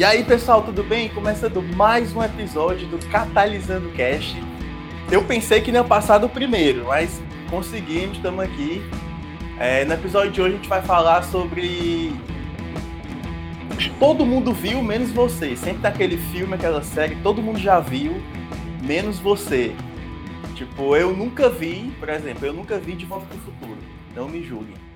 E aí, pessoal, tudo bem? Começando mais um episódio do Catalisando Cast. Eu pensei que não ia passar do primeiro, mas conseguimos, estamos aqui. É, no episódio de hoje a gente vai falar sobre. Todo mundo viu, menos você. Sempre naquele filme, aquela série, todo mundo já viu, menos você. Tipo, eu nunca vi, por exemplo, eu nunca vi De Volta para o Futuro. Não me julguem.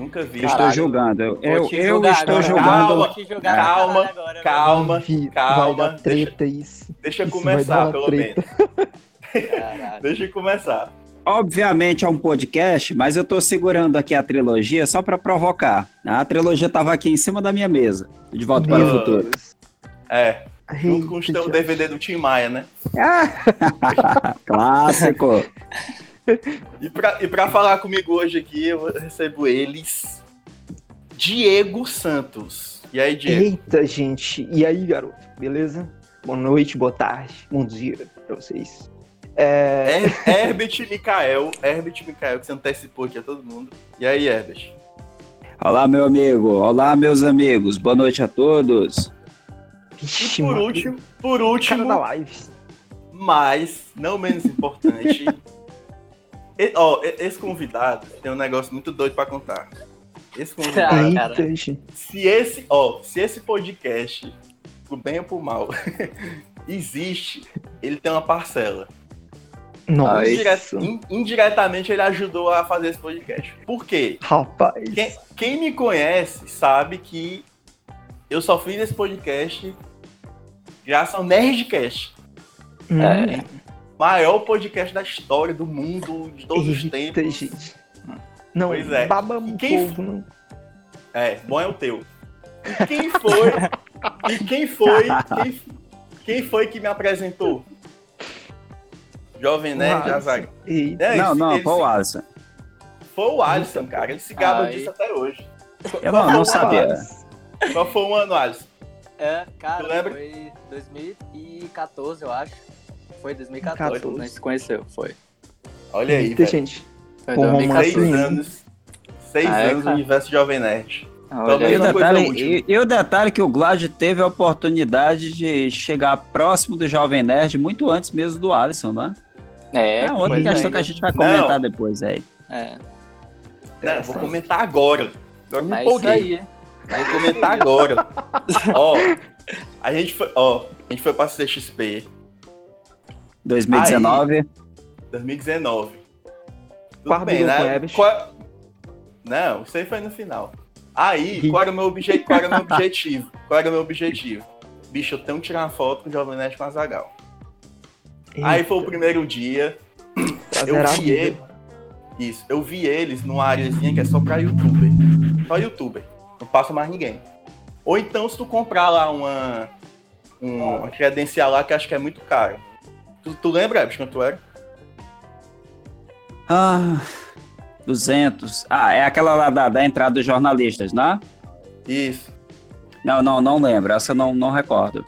Nunca vi. Estou julgando. Eu, eu, estou agora. julgando. Julgar Calma, agora, calma, Vi, vai calma. dar Deixa, treta isso. deixa eu Isso começar, pelo treta. menos. Deixa eu começar. Obviamente é um podcast, mas eu estou segurando aqui a trilogia só para provocar. A trilogia estava aqui em cima da minha mesa. De volta para o futuro. É, junto com o. DVD do Tim Maia, né? Clássico. E pra, e pra falar comigo hoje aqui, eu recebo eles. Diego Santos. E aí, Diego? Eita, gente. E aí, garoto? Beleza? Boa noite, boa tarde, bom dia pra vocês. É, Her- Herbert Mikael. Herbert Mikael, que você antecipou aqui a todo mundo. E aí, Herbert? Olá, meu amigo. Olá, meus amigos. Boa noite a todos. E Vixe, por mano, último, por cara da último, live. mas não menos importante. e- ó, esse convidado tem um negócio muito doido pra contar. Esse convidado. Ah, se esse, ó, se esse podcast, pro bem ou pro mal, existe, ele tem uma parcela. Nossa. Indire- in- indiretamente ele ajudou a fazer esse podcast. Por quê? Rapaz. Quem, quem me conhece sabe que eu só fiz esse podcast graças ao Nerdcast. Hum, É. Maior podcast da história, do mundo, de todos os Eita, tempos. gente. Não, Pois é. baba um Quem- povo, não. É, bom é o teu. E quem foi? e quem foi? Quem, quem foi que me apresentou? Jovem Nerd. Eita. É, não, não, foi o Alisson. Foi o Alisson, cara. Ele se gaba Ai. disso até hoje. Eu não, não sabia. Qual foi o ano, Alisson? É, cara, Tu lembra? foi 2014, eu acho. Foi 2014, 14. nós se conheceu, foi. Olha aí, Eita, velho. gente. Foi Com Seis 2014. romance. anos. Seis Ah, é, anos no universo Jovem Nerd. Olha E o, detalhe, e, e o detalhe que o Glad teve a oportunidade de chegar próximo do Jovem Nerd muito antes mesmo do Alisson, né? É, É outra questão é. que a gente vai Não. comentar depois aí. É, Não, vou comentar agora. Agora me é empolguei. aí. Vou comentar agora. ó, a gente foi, ó, a gente foi pra CXP 2019. 2019. Tudo Quarto bem, né? Qual- Não, isso aí foi no final. Aí, qual era, o meu obje... qual era meu objetivo? Qual era o meu objetivo? Bicho, eu tenho que tirar uma foto com o Jovem Nerd com a Zagal. Aí foi o primeiro dia, eu vi ele. Isso, eu vi eles numa areazinha que é só pra youtuber. Só youtuber. Não passa mais ninguém. Ou então se tu comprar lá uma, um- uma credencial lá que acho que é muito caro. Tu, tu lembra, Ebs, quanto era? Ah, 200. Ah, é aquela lá da, da entrada dos jornalistas, né? Isso. Não, não, não lembro. Essa eu não, não recordo.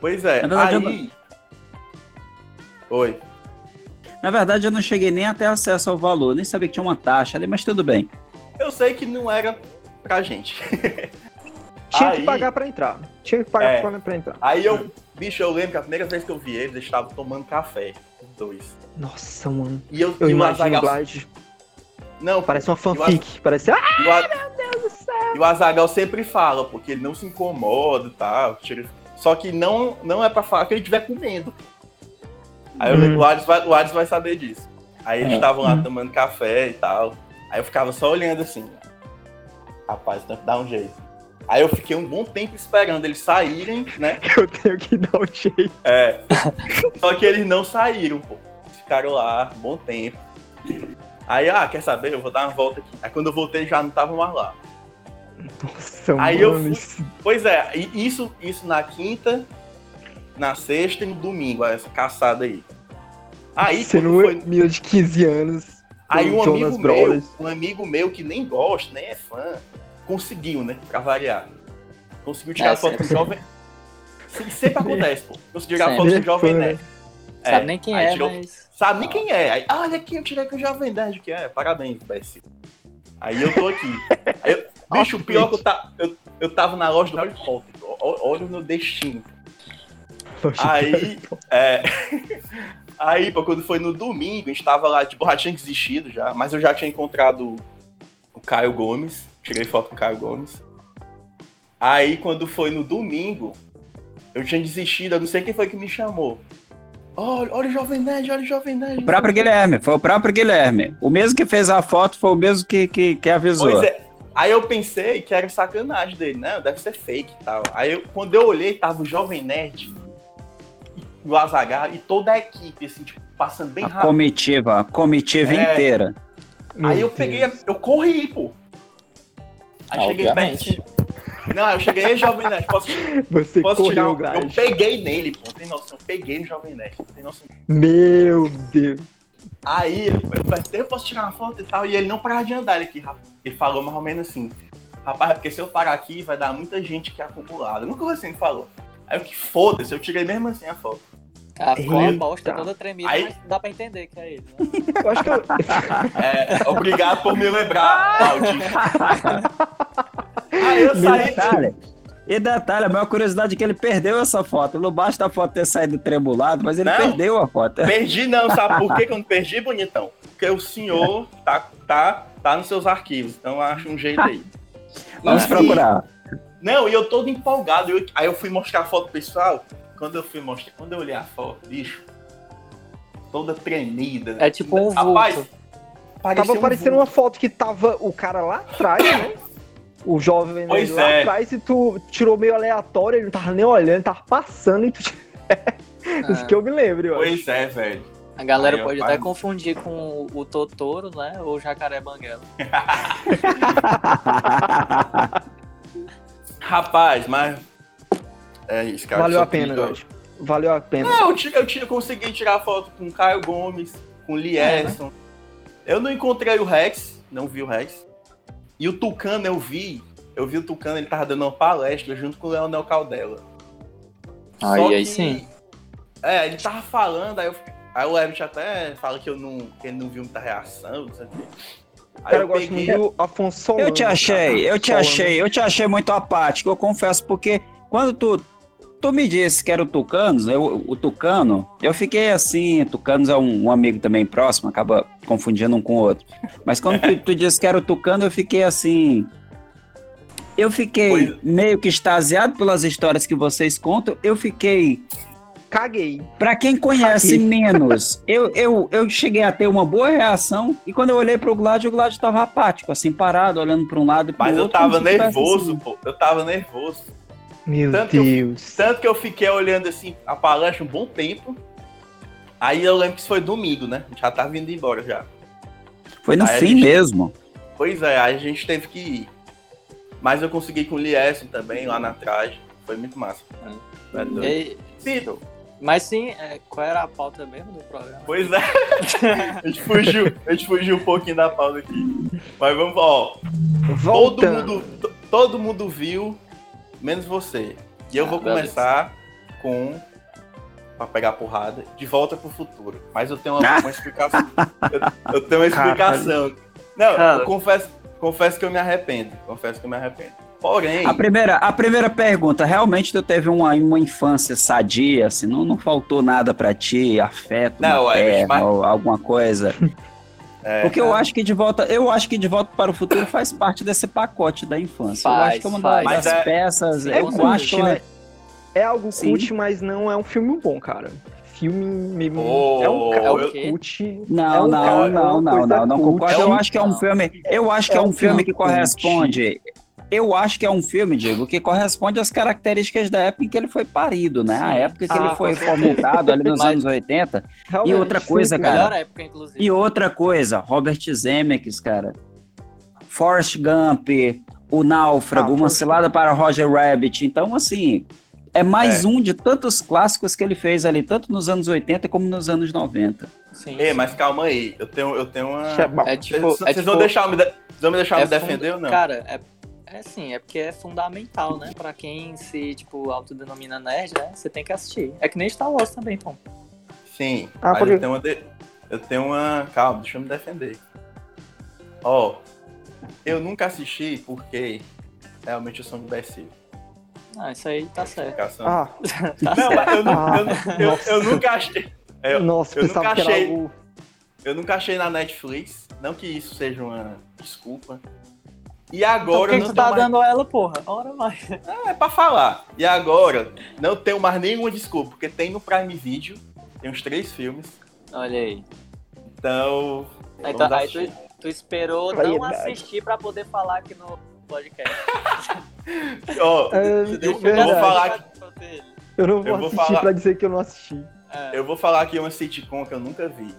Pois é. Na verdade, aí... Oi. Na verdade, eu não cheguei nem a ter acesso ao valor, nem sabia que tinha uma taxa ali, mas tudo bem. Eu sei que não era pra gente. Tinha Aí- que pagar pra entrar. Tinha que pagar É. pra, pra entrar. Aí eu, bicho, eu lembro que a primeira vez que eu vi eles, eles estavam tomando café, os dois. Nossa, mano. E eu, Eu e o imagino Azaghal-. Não, Parece uma fanfic. Parece. Ah, o, A- e o Azagal sempre fala, porque ele não se incomoda e tal. tira- Só que não, não é pra falar que ele estiver comendo. Aí eu- Hum. o, Alisson vai, o Alisson vai saber disso. Aí eles É. estavam lá Hum. tomando café e tal. Aí eu ficava só olhando assim. Rapaz, tem que dar um jeito. Aí eu fiquei um bom tempo esperando eles saírem, né? eu tenho que dar um jeito. É. Só que eles não saíram, pô. Ficaram lá um bom tempo. Aí, ah, quer saber? Eu vou dar uma volta aqui. Aí quando eu voltei já não estavam mais lá. Nossa, Aí eu mano. fui- isso- Pois é, isso, isso na quinta, na sexta e no domingo, essa caçada aí. Aí, Você não é foi- menina de 15 anos. aí um Jonas amigo meu, Brothers. um amigo meu que nem gosta, nem é fã, conseguiu, né? Pra variar. Conseguiu tirar É, foto com o sempre. jovem. Sim, sempre acontece, pô. Conseguiu tirar Sempre. foto com o jovem né? nerd. Sabe nem quem é, tirou- mas. Sabe nem quem é. Aí, ah, olha aqui, eu tirei com o Jovem Nerd que é. Parabéns, imbecil. Aí eu tô aqui. Eu- bicho, o pior é que eu, ta, eu, eu tava na loja do Harry Potter. Olha o meu destino. Aí, é, aí, pô, quando foi no domingo, a gente tava lá, tipo, já tinha desistido já, mas eu já tinha encontrado o Caio Gomes, tirei foto com o Caio Gomes. Aí, quando foi no domingo, eu tinha desistido, eu não sei quem foi que me chamou. Olha, olha o Jovem Nerd, olha o Jovem Nerd. O próprio Guilherme, foi o próprio Guilherme. O mesmo que fez a foto foi o mesmo que, que, que avisou. Pois é. Aí eu pensei que era sacanagem dele, né? Deve ser fake e tal. Aí eu- quando eu olhei, tava o Jovem Nerd, o Azaghal e toda a equipe, assim, tipo, passando bem A rápido. comitiva, a comitiva É. inteira. Meu Aí eu Deus. peguei, eu corri, pô. Aí cheguei perto. Não, eu cheguei, "Ei, Jovem Nerd, posso, Você posso tirar correu, um... gajo. Eu peguei nele, pô, tem noção? Eu peguei no Jovem Nerd, tem noção? Meu Deus. Aí eu perguntei, eu posso tirar uma foto e tal, e ele não parava de andar ele aqui, rapaz. Ele falou mais ou menos assim, rapaz, porque se eu parar aqui vai dar muita gente que é acumulada. Nunca assim ele falou. Aí eu que foda-se, eu tirei mesmo assim a foto. Ah, ficou uma Eita. bosta toda tremida, Aí- mas dá pra entender que é ele. Né? Eu acho que eu... É, obrigado por me lembrar, Claudinho. Aí eu E saí. detalhe, e detalhe, a maior curiosidade é que ele perdeu essa foto. Não basta a foto ter saído tremulado, mas ele Não. perdeu a foto. Perdi não, sabe por que que eu não perdi, bonitão? Porque o senhor tá, tá, tá nos seus arquivos, então acha um jeito aí. Vamos E- procurar. Não, e eu todo empolgado. eu- aí eu fui mostrar a foto pro pessoal. Quando eu fui mostrar, quando eu olhei a foto, bicho, toda tremida. É tipo um Rapaz, vulto. parecia Tava um parecendo vulto. uma foto que tava o cara lá atrás, né? O jovem né, Pois lá é. atrás e tu tirou meio aleatório, ele não tava nem olhando, tava passando e tu. Isso Ah, que eu me lembro, eu acho. Pois é, velho. A galera Aí, pode rapaz. até confundir com o, o Totoro, né? Ou o Jacaré Banguela. Rapaz, mas. É isso, cara. Valeu a pena, Jorge. Valeu a pena. Não, eu, ti- eu, ti- eu consegui tirar foto com o Caio Gomes, com o Lierson. Eu não encontrei o Rex, não vi o Rex. E o Tucano eu vi. Eu vi o Tucano, ele tava dando uma palestra junto com o Leonel Caldela. Aí, Só aí que- sim. É, ele tava falando, aí, eu, aí o Levitt até fala que, eu não, que ele não viu muita reação, não sei o quê. Aí Cara, eu eu gosto peguei. muito do Afonso Solano. Eu te achei, eu te Solano. achei, eu te achei muito apático, eu confesso, porque quando tu, tu me disse que era o Tucanos, eu, o Tucano, eu fiquei assim, Tucanos é um, um amigo também próximo, acaba confundindo um com o outro. Mas quando tu, tu disse que era o Tucano, eu fiquei assim. Eu fiquei Pois- meio que extasiado pelas histórias que vocês contam, eu fiquei Caguei. Pra quem conhece menos, eu, eu, eu cheguei a ter uma boa reação e quando eu olhei pro Gládio, o Gládio tava apático, assim, parado, olhando pra um lado e pro Mas eu outro. tava como se tivesse, nervoso, assim. pô. Eu tava nervoso. Meu Tanto que eu- Deus. Tanto que eu fiquei olhando assim a palestra um bom tempo. Aí eu lembro que isso foi domingo, né? A gente já tava indo embora já. Foi no Aí fim gente- mesmo. Pois é, aí a gente teve que ir. Mas eu consegui com o Lierson também, lá na traje. Foi muito massa. É. E- Sim, mas sim, é, qual era a pauta mesmo do programa? Pois é. a, gente fugiu, a gente fugiu um pouquinho da pauta aqui. Mas vamos, ó. Todo Voltando. mundo, to- todo mundo viu, menos você. E eu Ah, vou beleza. começar com. Pra pegar porrada, de volta pro futuro. Mas eu tenho uma, uma explicação. Eu, eu tenho uma explicação. Não, confesso, confesso que eu me arrependo. Confesso que eu me arrependo. Porém, A primeira, a primeira pergunta, realmente tu teve uma, uma infância sadia, assim, não, não faltou nada pra ti, afeto, Não, é, materno, mas- ou alguma coisa? é, Porque eu acho que de volta, eu acho que de volta para o futuro faz parte desse pacote da infância. eu Faz, acho que é uma faz. das é- peças, Sim, eu com acho que certeza. ela- É algo Sim. cult, mas não é um filme bom, cara. Filme mesmo. Oh, é um cara é o quê? cult. Não, é um não, é não, não, coisa não, não cult. concordo. É Eu um- acho que é um filme. Eu acho que É é um um filme filme que cult. Eu acho que é um filme, Diego, que corresponde às características da época em que ele foi parido, né? A Sim. época que Ah, ele foi fomentado ali nos Mas- anos 80. Realmente, E outra coisa, sim, cara, Melhor época, inclusive. E outra coisa, Robert Zemeckis, cara. Forrest Gump, O Náufrago, Ah, Uma Cilada para Roger Rabbit. Então, assim, é mais um de tantos clássicos que ele fez ali, tanto nos anos 80 como nos anos 90. Sim, Ei, mas calma aí. Eu tenho, eu tenho uma. É bom. É Vocês tipo. vocês é vão tipo- deixar eu me, de... vão me deixar é me defender funda- ou não? Cara, é, é assim, é porque é fundamental, né? Pra quem se, tipo, autodenomina nerd, né? Você tem que assistir. É que nem Star Wars também, pô. Sim, Ah, mas por quê? eu tenho uma. de- Eu tenho uma. Calma, deixa eu me defender. Ó, eu nunca assisti porque realmente eu sou um imbecil. Ah, isso aí tá certo. Ah, Tá não, certo. eu, Ah, eu, eu, eu nunca achei. Eu, nossa, eu nunca achei. algo... Eu nunca achei na Netflix. Não que isso seja uma desculpa. E Então, agora por que eu tu tá mais... dando ela, porra? Ora mais. É pra falar. E agora, não tenho mais nenhuma desculpa, porque tem no Prime Video, tem uns três filmes. Olha aí. Então. Aí, vamos tá- aí tu, tu esperou Aí, não é assistir pra poder falar aqui no podcast. Ó, É, Tu deixou verdade. vou falar ter- Eu não vou eu vou assistir falar- pra dizer que eu não assisti. É. eu vou falar aqui uma sitcom que eu nunca vi.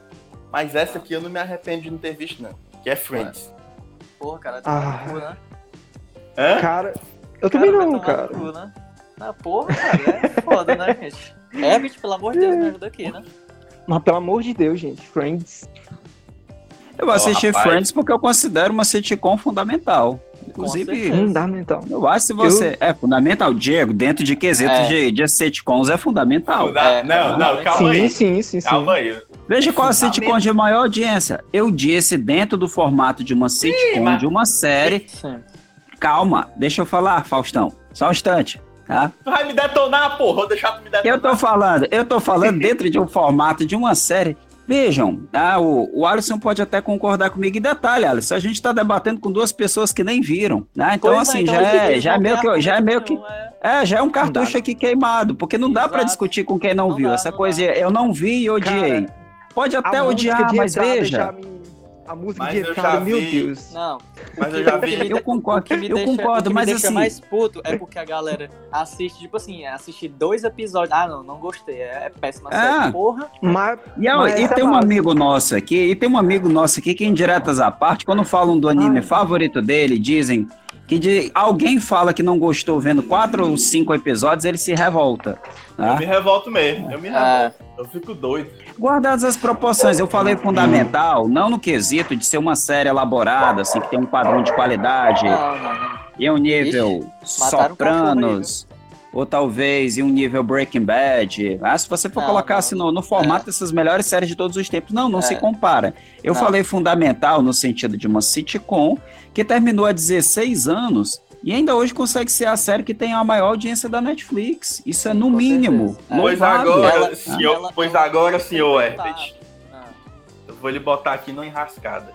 Mas essa aqui eu não me arrependo de não ter visto, não. Que é Friends. Porra, cara, Ah. tá no cu, né? Hã? Cara, eu também vai não, cara. cu, né? Ah, porra, cara, é foda, né, gente? Herbert, pelo amor de Deus, me ajuda aqui, né? Mas pelo amor de Deus, gente. Friends. Eu assisti rapaz. Friends porque eu considero uma sitcom fundamental. Inclusive. Fundamental. eu acho que se você. É fundamental, Diego, dentro de quesitos É. de, de sitcoms é fundamental. Não, dá- É, não, não, é. calma sim, aí. sim, sim, sim. Calma aí. Veja qual a Fundamental. sitcom de maior audiência. Eu disse dentro do formato de uma sitcom, mas- de uma série. Sim. Calma, deixa eu falar, Faustão. Só um instante, tá? Tu vai me detonar, porra. Vou deixar tu me detonar. Eu tô falando, eu tô falando dentro de um formato de uma série. Vejam, tá? o, o Alisson pode até concordar comigo em detalhe, Alisson. A gente tá debatendo com duas pessoas que nem viram, né? Então, Pois é, assim, então já, é, eles já é meio que, já é meio que, é. é, já é um cartucho dá. aqui queimado, porque não dá pra Exato. discutir com quem não, Não viu. dá, Essa não coisa, dá. eu não vi e odiei. Cara, pode até odiar, mas veja. A música Mas de eu já entrada, meu vi. Deus. Não, Mas eu já vi. Eu concordo, que me eu deixa- concordo, mas deixa assim- mais puto é porque a galera assiste, tipo assim, assiste dois episódios. Ah, não, não gostei. É, é péssima Ah. série. Porra. Mas, E, ó, Mas e tem um amigo nosso aqui, e tem um amigo nosso aqui que, em diretas à parte, quando falam do anime Ai. favorito dele, dizem que de, alguém fala que não gostou vendo quatro ou cinco episódios, ele se revolta. Eu Tá? me revolto mesmo. Eu me Ah. revolto. Eu fico doido. Guardadas as proporções, eu falei fundamental, não no quesito de ser uma série elaborada, assim, que tem um padrão de qualidade Não, não, não. e um nível o Sopranos, ou talvez em um nível Breaking Bad. Ah, se você for Não, colocar não. assim no, no formato dessas melhores séries de todos os tempos, não, não É. se compara. Eu Não. falei fundamental no sentido de uma sitcom que terminou há 16 anos e ainda hoje consegue ser a série que tem a maior audiência da Netflix. Isso é no com mínimo. É. Pois agora, Ela- senhor, ela- pois ela- agora, senhor Herbert, Ah. eu vou lhe botar aqui no enrascada.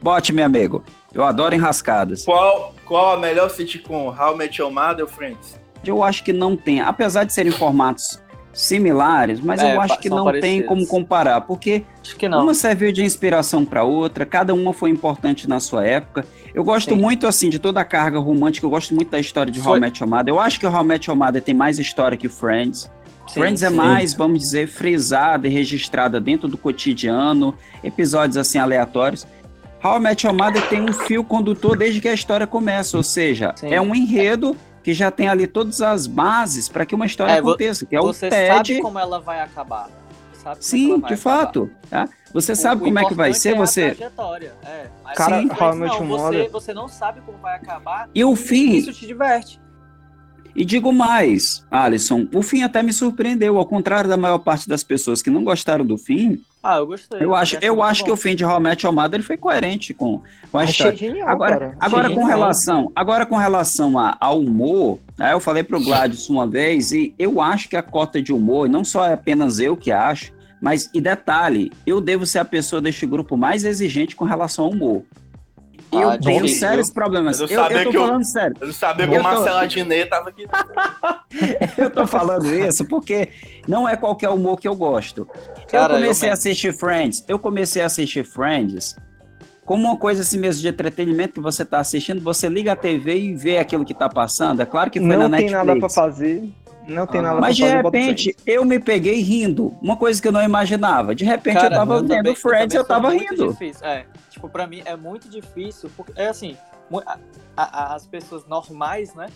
Bote, meu amigo. Eu adoro enrascadas. Qual, qual a melhor sitcom? How I Met Your Mother ou Friends? Eu acho que não tem, apesar de serem formatos similares, mas É, eu acho que não tem parecidos. como comparar, porque Acho que não. Uma serviu de inspiração para outra, cada uma foi importante na sua época. Eu gosto Sim. muito, assim, de toda a carga romântica, eu gosto muito da história de How Foi- I Met Your Mother. Eu acho que How I Met Your Mother tem mais história que Friends. Sim, Friends é sim. mais, vamos dizer, frisada e registrada dentro do cotidiano, episódios, assim, aleatórios. How I Met Your Mother tem um fio condutor desde que a história começa, ou seja, Sim. é um enredo que já tem ali todas as bases para que uma história É, aconteça, que é o Você TED... sabe como ela vai acabar. Você sabe como Sim, de acabar. fato. Tá? Você O- sabe o como é que vai ser, é a você... trajetória, é. Cara, Friends, How I Met não, Your você, você não sabe como vai acabar. E o fim, Isso te diverte. E digo mais, Alisson, o fim até me surpreendeu, ao contrário da maior parte das pessoas que não gostaram do fim, Ah, eu gostei. eu acho, eu acho que o fim de How I Met Your Mother ele foi coerente com, com a Achei história. genial, Agora, cara. agora Achei com genial. relação, agora com relação a, ao humor, né, eu falei pro Gladys uma vez e eu acho que a cota de humor, não só é apenas eu que acho, mas e detalhe, eu devo ser a pessoa deste grupo mais exigente com relação ao humor. Eu Ah, tenho difícil, sérios problemas. Mas Eu, eu eu sabia tô que eu- falando sério. Eu não sabia que o tô- Marcelo Adnet tava aqui. Eu tô falando isso porque não é qualquer humor que eu gosto. Cara, eu comecei eu a assistir Friends, eu comecei a assistir Friends como uma coisa assim mesmo de entretenimento que você tá assistindo, você liga a TV e vê aquilo que tá passando. É claro que foi Não na tem Netflix. nada pra fazer. Não tem Ah, nada Mas de repente eu me peguei rindo, uma coisa que eu não imaginava. De repente Cara, eu tava também- vendo Friends e eu tava rindo. Difícil. É, tipo, pra mim é muito difícil, porque é assim, mu- a- a- as pessoas normais, né?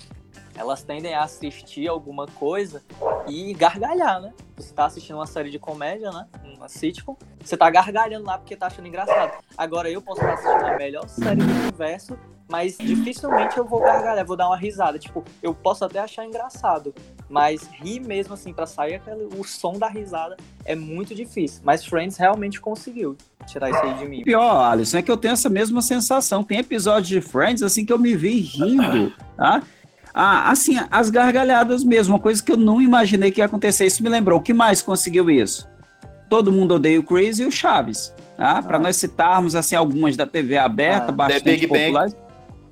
Elas tendem a assistir alguma coisa e gargalhar, né? Você tá assistindo uma série de comédia, né? Uma sitcom, você tá gargalhando lá porque tá achando engraçado. Agora eu posso estar assistindo a melhor série do universo, mas dificilmente eu vou gargalhar, vou dar uma risada. Tipo, eu posso até achar engraçado, mas rir mesmo assim pra sair aquele, o som da risada é muito difícil. Mas Friends realmente conseguiu tirar isso aí de mim. Pior, Alisson, é que eu tenho essa mesma sensação. Tem episódios de Friends assim que eu me vi rindo, tá? Ah, assim, as gargalhadas mesmo, uma coisa que eu não imaginei que ia acontecer. Isso me lembrou. O que mais conseguiu isso? Todo mundo odeia o Chris e o Chaves. Tá? Para nós citarmos assim algumas da TV aberta, Ah, bastante The Big Bang. populares.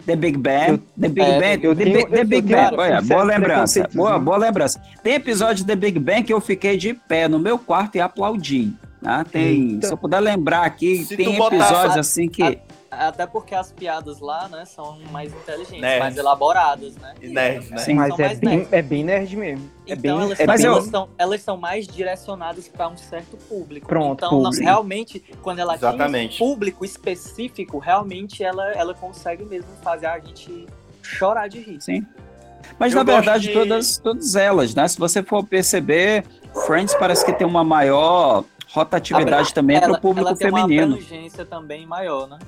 The Big Bang, Eu- The Big é, Bang, eu The, tenho- Big- The eu Big tenho Bang, olha, boa lembrança, boa, boa lembrança. Tem episódio de The Big Bang que eu fiquei de pé no meu quarto e aplaudi. Tá? Tem, Eita. se eu puder lembrar aqui, Se tem episódios assim que Até porque as piadas lá, né, são mais inteligentes, Nerds. mais elaboradas, né? E nerd, né? Sim. Mas São é mais bem, nerds. é bem nerd mesmo. É Então bem, elas, é bem- elas, são, elas são mais direcionadas para um certo público. Pronto, então, não- público. realmente, quando ela Exatamente. tem um público específico, realmente ela, ela consegue mesmo fazer a gente chorar de rir. Sim. Mas Eu na verdade, de- todas, todas elas, né? Se você for perceber, Friends parece que tem uma maior rotatividade também para o público ela tem feminino. uma abrangência também maior, né?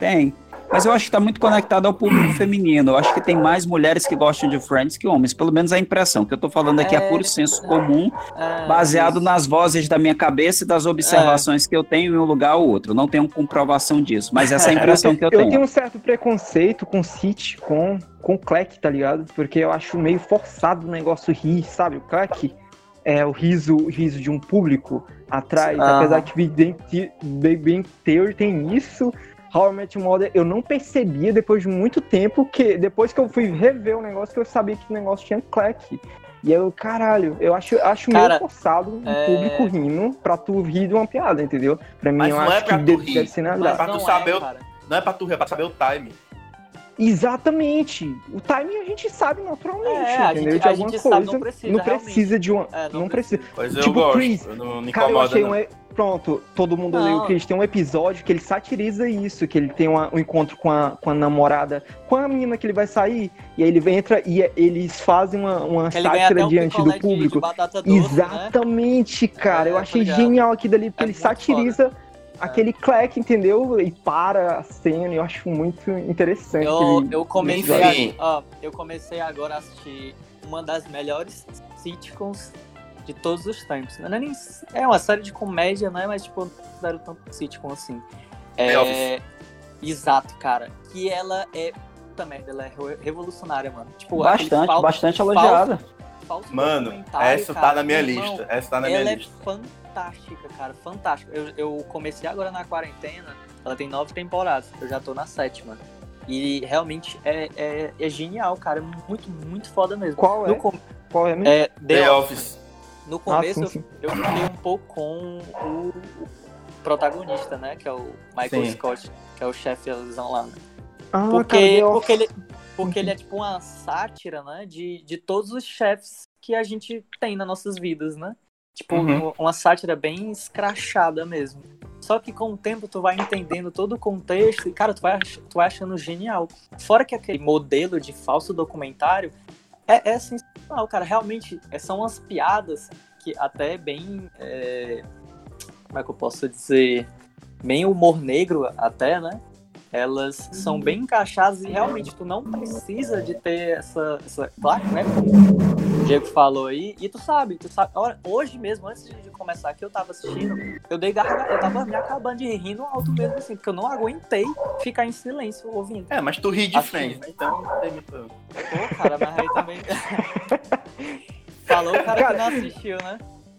Tem. Mas eu acho que está muito conectado ao público feminino. Eu acho que tem mais mulheres que gostam de Friends que homens. Pelo menos a impressão. que eu estou falando aqui é, É, puro senso comum, É, baseado isso. nas vozes da minha cabeça e das observações que eu tenho em um lugar ou outro. Não tenho comprovação disso, mas essa é a impressão que eu eu tenho. tenho um certo preconceito com sitcom, com Cleck, tá ligado? Porque eu acho meio forçado o negócio rir, sabe? O Cleck é o riso, o riso de um público atrás, Aham. apesar que Big Bang Theory tem isso. How I Met Your Mother, eu não percebia depois de muito tempo que depois que eu fui rever o negócio que eu sabia que o negócio tinha Cleck. E eu, caralho, eu acho, acho Cara, meio forçado um é- público rindo pra tu rir de uma piada, entendeu? Pra mim, Mas eu não acho é pra que tu deve, rir, deve ser mas nada. pra tu não saber é, o-. Não é pra tu rir, é pra saber o time. Exatamente. O timing a gente sabe naturalmente, É, a entendeu? gente- de a alguma gente coisa. sabe, não precisa, não precisa de uma. É, não, precisa. Pois eu Tipo, gosto. Chris, eu não me Cara, eu achei não. um. e- Pronto, todo mundo Não. leu o Chris. Tem um episódio que ele satiriza isso, que ele tem uma- um encontro com a, com a namorada, com a menina que ele vai sair, e aí ele entra e é- eles fazem uma, uma Ele sátira um diante do de- público. De, batata doce, né? Exatamente, cara. É, eu achei ligado. genial aqui dali, porque É ele satiriza aquele clack, entendeu? E para a cena, eu acho muito interessante. Eu, eu comecei, a, ó, eu comecei agora a assistir uma das melhores sitcoms de todos os tempos. Não é, nem, é uma série de comédia, né? Mas, tipo, não considero tanto sitcom assim. É, Office. exato, cara. Que ela é. Puta merda, ela é re- revolucionária, mano. Tipo, Bastante, falso- bastante elogiada. falso Mano, documentário, essa tá cara. na minha irmão, lista. Essa tá na minha ela lista. é fantástica, cara, fantástica. Eu, eu comecei agora na quarentena, ela tem nove temporadas, eu já tô na sétima. E realmente é, é, é genial, cara, é muito, muito foda mesmo. Qual é? No, com- Qual é mesmo? é, The The Office. Office. No Ah, começo sim, eu- sim. eu fiquei um pouco com o protagonista, né, que é o Michael Sim. Scott, que é o chefezão lá, né? Ah, Porque, cara, porque, ele, porque ele é tipo uma sátira, né? De, de todos os chefes que a gente tem nas nossas vidas, né? Tipo, Uhum. uma sátira bem escrachada mesmo. Só que com o tempo tu vai entendendo todo o contexto e, cara, tu vai, tu vai achando genial. Fora que aquele modelo de falso documentário é, é sensacional, cara. Realmente, é, são umas piadas que até bem. é, como é que eu posso dizer? Bem humor negro, até, né? Elas são bem encaixadas e realmente tu não precisa de ter essa. essa claro, né? Como o Diego falou aí. E tu sabe, tu sabe. Hoje mesmo, antes de começar aqui, eu tava assistindo, eu dei garganta, eu tava me acabando de rir no alto mesmo, assim, porque eu não aguentei ficar em silêncio ouvindo. É, mas tu ri de Assim. Friends, né? Então. Pô, cara, mas aí também. Falou o cara que não assistiu, né?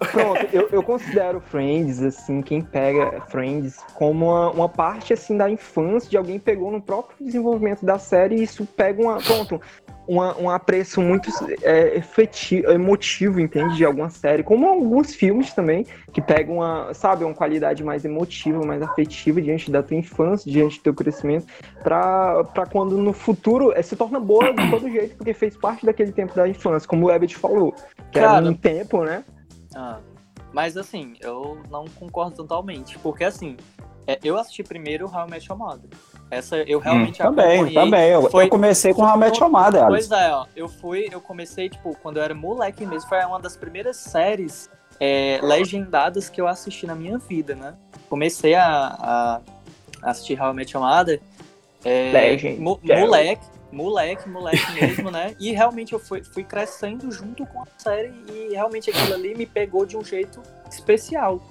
Pronto, eu, eu considero Friends, assim, quem pega Friends como uma, uma parte, assim, da infância de alguém pegou no próprio desenvolvimento da série e isso pega uma, pronto, uma, um apreço muito é, efetivo, emotivo, entende, de alguma série, como alguns filmes também, que pegam uma, sabe, uma qualidade mais emotiva, mais afetiva diante da tua infância, diante do teu crescimento, pra, pra quando no futuro é, se torna boa de todo jeito, porque fez parte daquele tempo da infância, como o Ebert falou, que Cara, era um tempo, né, Ah, mas assim, eu não concordo totalmente, porque assim, é, eu assisti primeiro How I Met Your Mother. Essa eu realmente Também, acompanhei. também. Eu, Foi- eu comecei com Realmente Chamada, Alice. Pois é, ó, eu fui, eu comecei, tipo, quando eu era moleque mesmo, foi uma das primeiras séries é, legendadas que eu assisti na minha vida, né? Comecei a, a assistir How I Met Your Mother, é, Legend. mo- moleque, moleque, moleque mesmo, né? E realmente eu fui, fui crescendo junto com a série e realmente aquilo ali me pegou de um jeito especial.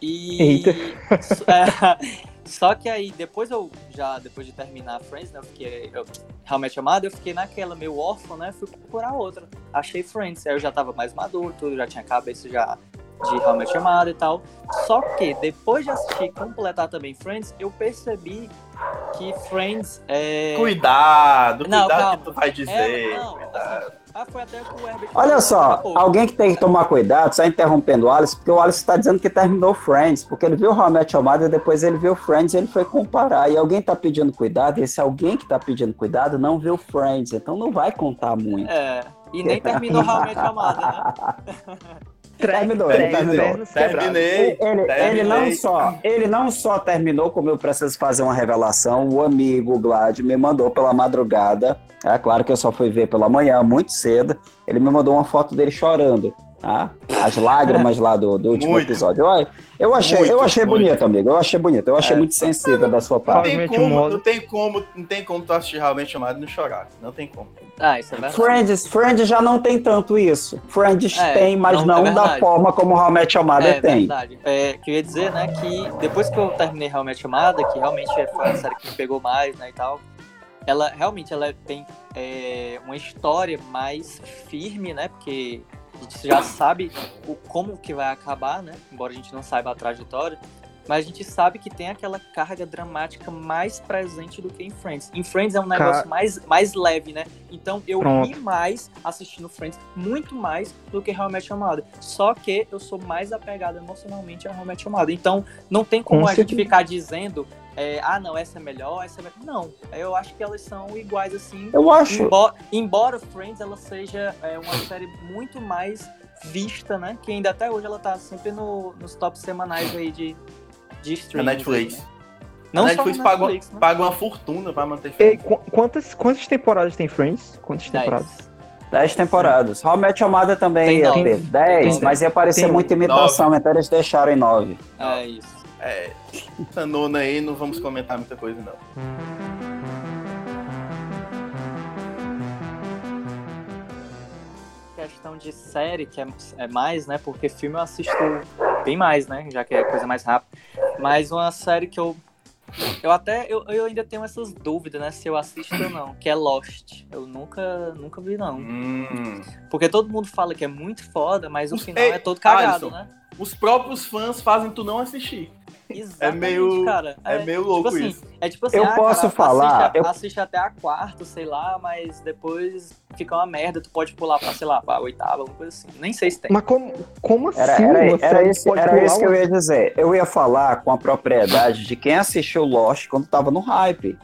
E Eita. é, Só que aí, depois eu, já, depois de terminar Friends, né, eu fiquei, eu, realmente amado, eu fiquei naquela, meio órfão, né, fui procurar outra. Achei Friends, aí eu já tava mais maduro, tudo, já tinha cabeça já de realmente chamada e tal. Só que depois de assistir completar também Friends, eu percebi que Friends é. Cuidado, Não, cuidado calma. que tu vai dizer. É, não, cuidado. assim, ah, foi até o o Herbert Olha só, pouco. alguém que tem que tomar cuidado, só interrompendo o Alice, porque o Alice está dizendo que terminou Friends, porque ele viu How I Met Your Mother, depois ele viu Friends e ele foi comparar. E alguém está pedindo cuidado, e esse alguém que está pedindo cuidado não viu Friends, então não vai contar muito. É, e nem terminou realmente amada, né? Terminou, ele terminou. Terminei. Ele, ele não só, ele não só terminou, como eu preciso fazer uma revelação. O amigo Glad me mandou pela madrugada. É claro que eu só fui ver pela manhã, muito cedo. Ele me mandou uma foto dele chorando. Tá? As lágrimas lá do, do último Muito. episódio. Eu, eu achei, Muito, eu achei muito. bonito, amigo. Eu achei bonito. Eu achei É. muito sensível da sua Não parte. tem, Realmente, como, não tem como, não tem como tu assistir realmente chamado e não chorar. Não tem como. Ah, isso é verdade. Friends, Friends já não tem tanto isso. Friends É, tem, mas não, não, é da verdade. forma como How Met Mother É tem. verdade. É, que eu ia dizer, né, que depois que eu terminei realmente chamada, que realmente foi a série que me pegou mais, né, e tal, ela realmente ela tem é, uma história mais firme, né, porque a gente já sabe o como que vai acabar, né, embora a gente não saiba a trajetória, mas a gente sabe que tem aquela carga dramática mais presente do que em Friends. Em Friends é um negócio Ca- mais, mais leve, né? Então eu Pronto. ri mais assistindo Friends, muito mais do que Your Mother. Só que eu sou mais apegado emocionalmente a Your Mother. Então não tem como Com a gente ficar dizendo, é, ah não, essa é melhor, essa é melhor. Não, eu acho que elas são iguais assim. Eu acho. Embora, embora Friends ela seja é, uma série muito mais vista, né? Que ainda até hoje ela tá sempre no, nos tops semanais aí de, de A streaming. Netflix. Não a só Netflix na paga, Netflix, né? paga uma fortuna pra manter Friends. qu- quantas, quantas temporadas tem Friends? Quantas Dez. temporadas? Dez temporadas. How Met Your Mother também Tem ia nove. ter dez, Tem mas ia parecer muita imitação, então eles deixaram em nove. É isso. É, essa nona aí não vamos comentar muita coisa, não. Questão de série, que é, é mais, né? Porque filme eu assisto bem mais, né? Já que é coisa mais rápida. Mas uma série que eu. Eu até. Eu, eu ainda tenho essas dúvidas, né? Se eu assisto ou não. Que é Lost. Eu nunca, nunca vi, não. Hum. Porque todo mundo fala que é muito foda, mas o final Ei, é todo cagado, Alisson, né? Os próprios fãs fazem tu não assistir. Exatamente, meio- cara. É, meio louco tipo assim, isso. É tipo assim, Eu ah, posso cara, falar, Assiste, eu- assiste até a quarta, sei lá, mas depois fica uma merda, tu pode pular pra, sei lá, pra oitava, alguma coisa assim. Nem sei se tem. Mas como, como assim? Era, era, era isso, pode era pular isso que eu ia dizer. Eu ia falar com a propriedade de quem assistiu Lost quando tava no hype.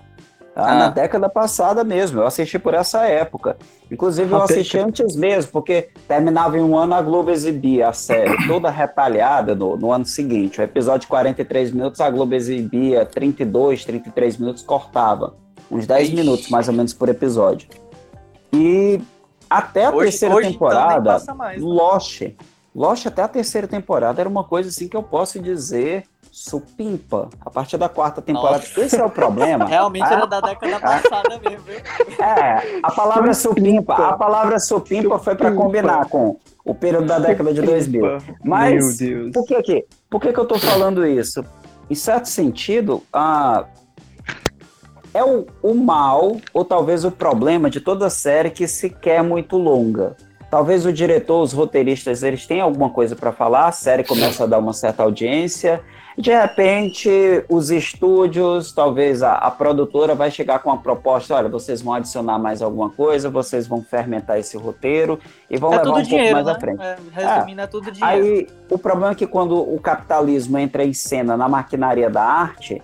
Ah. Na década passada mesmo. Eu assisti por essa época. Inclusive, eu Até assisti que- antes mesmo, porque terminava em um ano, a Globo exibia a série toda retalhada no, no ano seguinte. O episódio de 43 minutos, a Globo exibia 32, 33 minutos, cortava. Uns 10 Ixi. minutos, mais ou menos, por episódio. E até a Hoje, terceira hoje então, temporada. passa mais. né? Lost. Lost até a terceira temporada era uma coisa assim que eu posso dizer supimpa. A partir da quarta temporada. Nossa. Esse é o problema. Realmente Ah, era da década passada mesmo, viu? É, a palavra supimpa, a palavra supimpa foi para combinar com o período da década de 2000. Mas Meu Deus. por que que, por que que eu tô falando isso? Em certo sentido, a é o, o mal, ou talvez o problema de toda série que se quer muito longa. Talvez o diretor, os roteiristas, eles têm alguma coisa para falar, a série começa a dar uma certa audiência, de repente os estúdios, talvez a, a produtora vai chegar com uma proposta, olha, vocês vão adicionar mais alguma coisa, vocês vão fermentar esse roteiro e vão É levar um pouco dinheiro, mais né? à frente. É, resumindo, é tudo dinheiro. Aí o problema é que quando o capitalismo entra em cena na maquinaria da arte,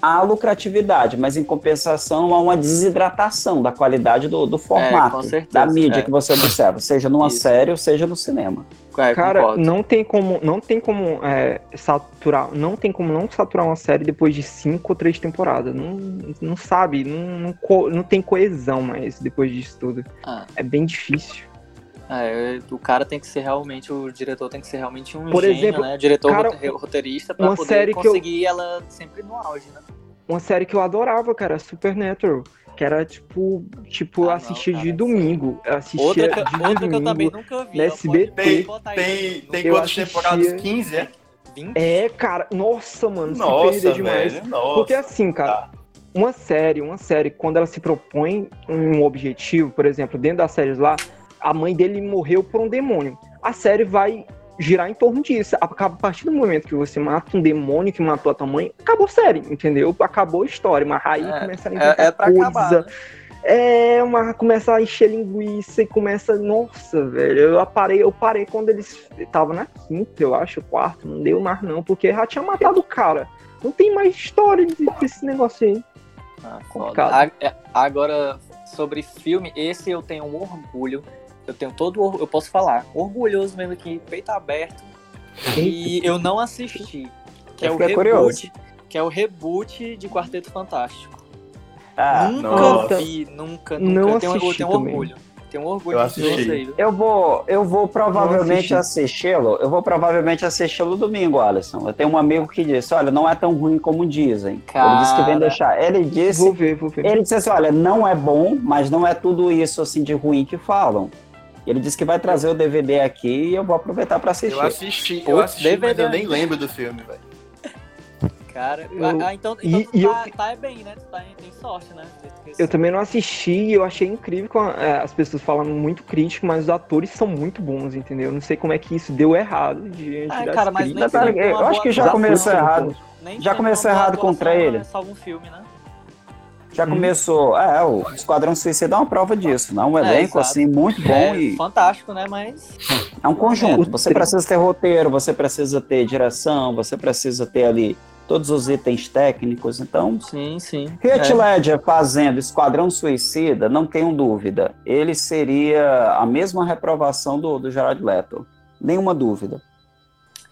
há lucratividade, mas em compensação há uma desidratação da qualidade do, do formato, com certeza, da mídia é. que você observa, seja numa Isso. série ou seja no cinema. É, Cara, concordo. não tem como, não tem como é, saturar, não tem como não saturar uma série depois de cinco ou três temporadas. Não, não sabe, não, não, co- não tem coesão mais depois disso tudo. Ah. É bem difícil. É, o cara tem que ser realmente, o diretor tem que ser realmente um Por gênio, exemplo, né? Diretor cara, rote- roteirista pra uma poder série que eu- conseguir ela sempre no auge, né? Uma série que eu adorava, cara, Supernatural. Que era tipo, tipo, Ah, cara. de domingo. Eu assistia Outra, que, de outra que eu domingo. também nunca vi. SBT. Tem, tem Eu quantas assistia- temporadas? 15, é? 20? É, cara, nossa, mano, se Nossa, perdeu demais. velho. Nossa. Porque assim, cara, uma série, uma série, quando ela se propõe um objetivo, por exemplo, dentro das séries lá, a mãe dele morreu por um demônio. A série vai girar em torno disso. A partir do momento que você mata um demônio que matou a tua mãe, acabou a série, entendeu? Acabou a história. Mas aí É, começa a inventar É, é pra coisa. acabar. né? É, uma, começa a encher linguiça e começa. Nossa, velho. Eu parei, eu parei quando eles estavam na quinta, eu acho, quarto. Não deu mais, não, porque já tinha matado o cara. Não tem mais história de- desse negócio aí. Ah, é, Agora, sobre filme, esse eu tenho um orgulho. Eu tenho todo eu posso falar, orgulhoso mesmo aqui, peito aberto. E eu não assisti. Que é Eu o fiquei reboot. curioso. Que é o reboot de Quarteto Fantástico. Ah, nunca nossa. vi, nunca, nunca. Não eu tenho, eu tenho orgulho. Tenho orgulho Eu de assisti. Eu vou, eu vou provavelmente assisti-lo. Eu vou provavelmente assisti-lo domingo, Alisson. Eu tenho um amigo que disse: olha, não é tão ruim como dizem. Ele disse que vem Cara. deixar. Ele disse, Vou ver, vou ver. ele disse assim: olha, não é bom, mas não é tudo isso assim de ruim que falam. Ele disse que vai trazer o DVD aqui e eu vou aproveitar para assistir. Eu assisti, eu assisti, mas DVD eu nem lembro do filme, velho. Cara, Eu- ah, então, e- então tu e eu- tá, tá bem, né? Tu tá em, tem sorte, né? Eu também não assisti e eu achei incrível com a- é, as pessoas falando muito crítico, mas os atores são muito bons, entendeu? Não sei como é que isso deu errado diante Ah, das cara, mas nem críticas. Sempre uma eu acho que já começou né? errado. Nem Já começou errado trailer. é Salva um filme, né? Já Hum. começou. É, o Esquadrão Suicida é uma prova disso. Não é um É, elenco exato. assim muito bom é e fantástico, né? Mas É um conjunto. É. Você precisa ter roteiro, você precisa ter direção, você precisa ter ali todos os itens técnicos. Então, sim, sim. Heath É. Ledger fazendo Esquadrão Suicida, não tenho dúvida. Ele seria a mesma reprovação do, do Gerard Leto. Nenhuma dúvida.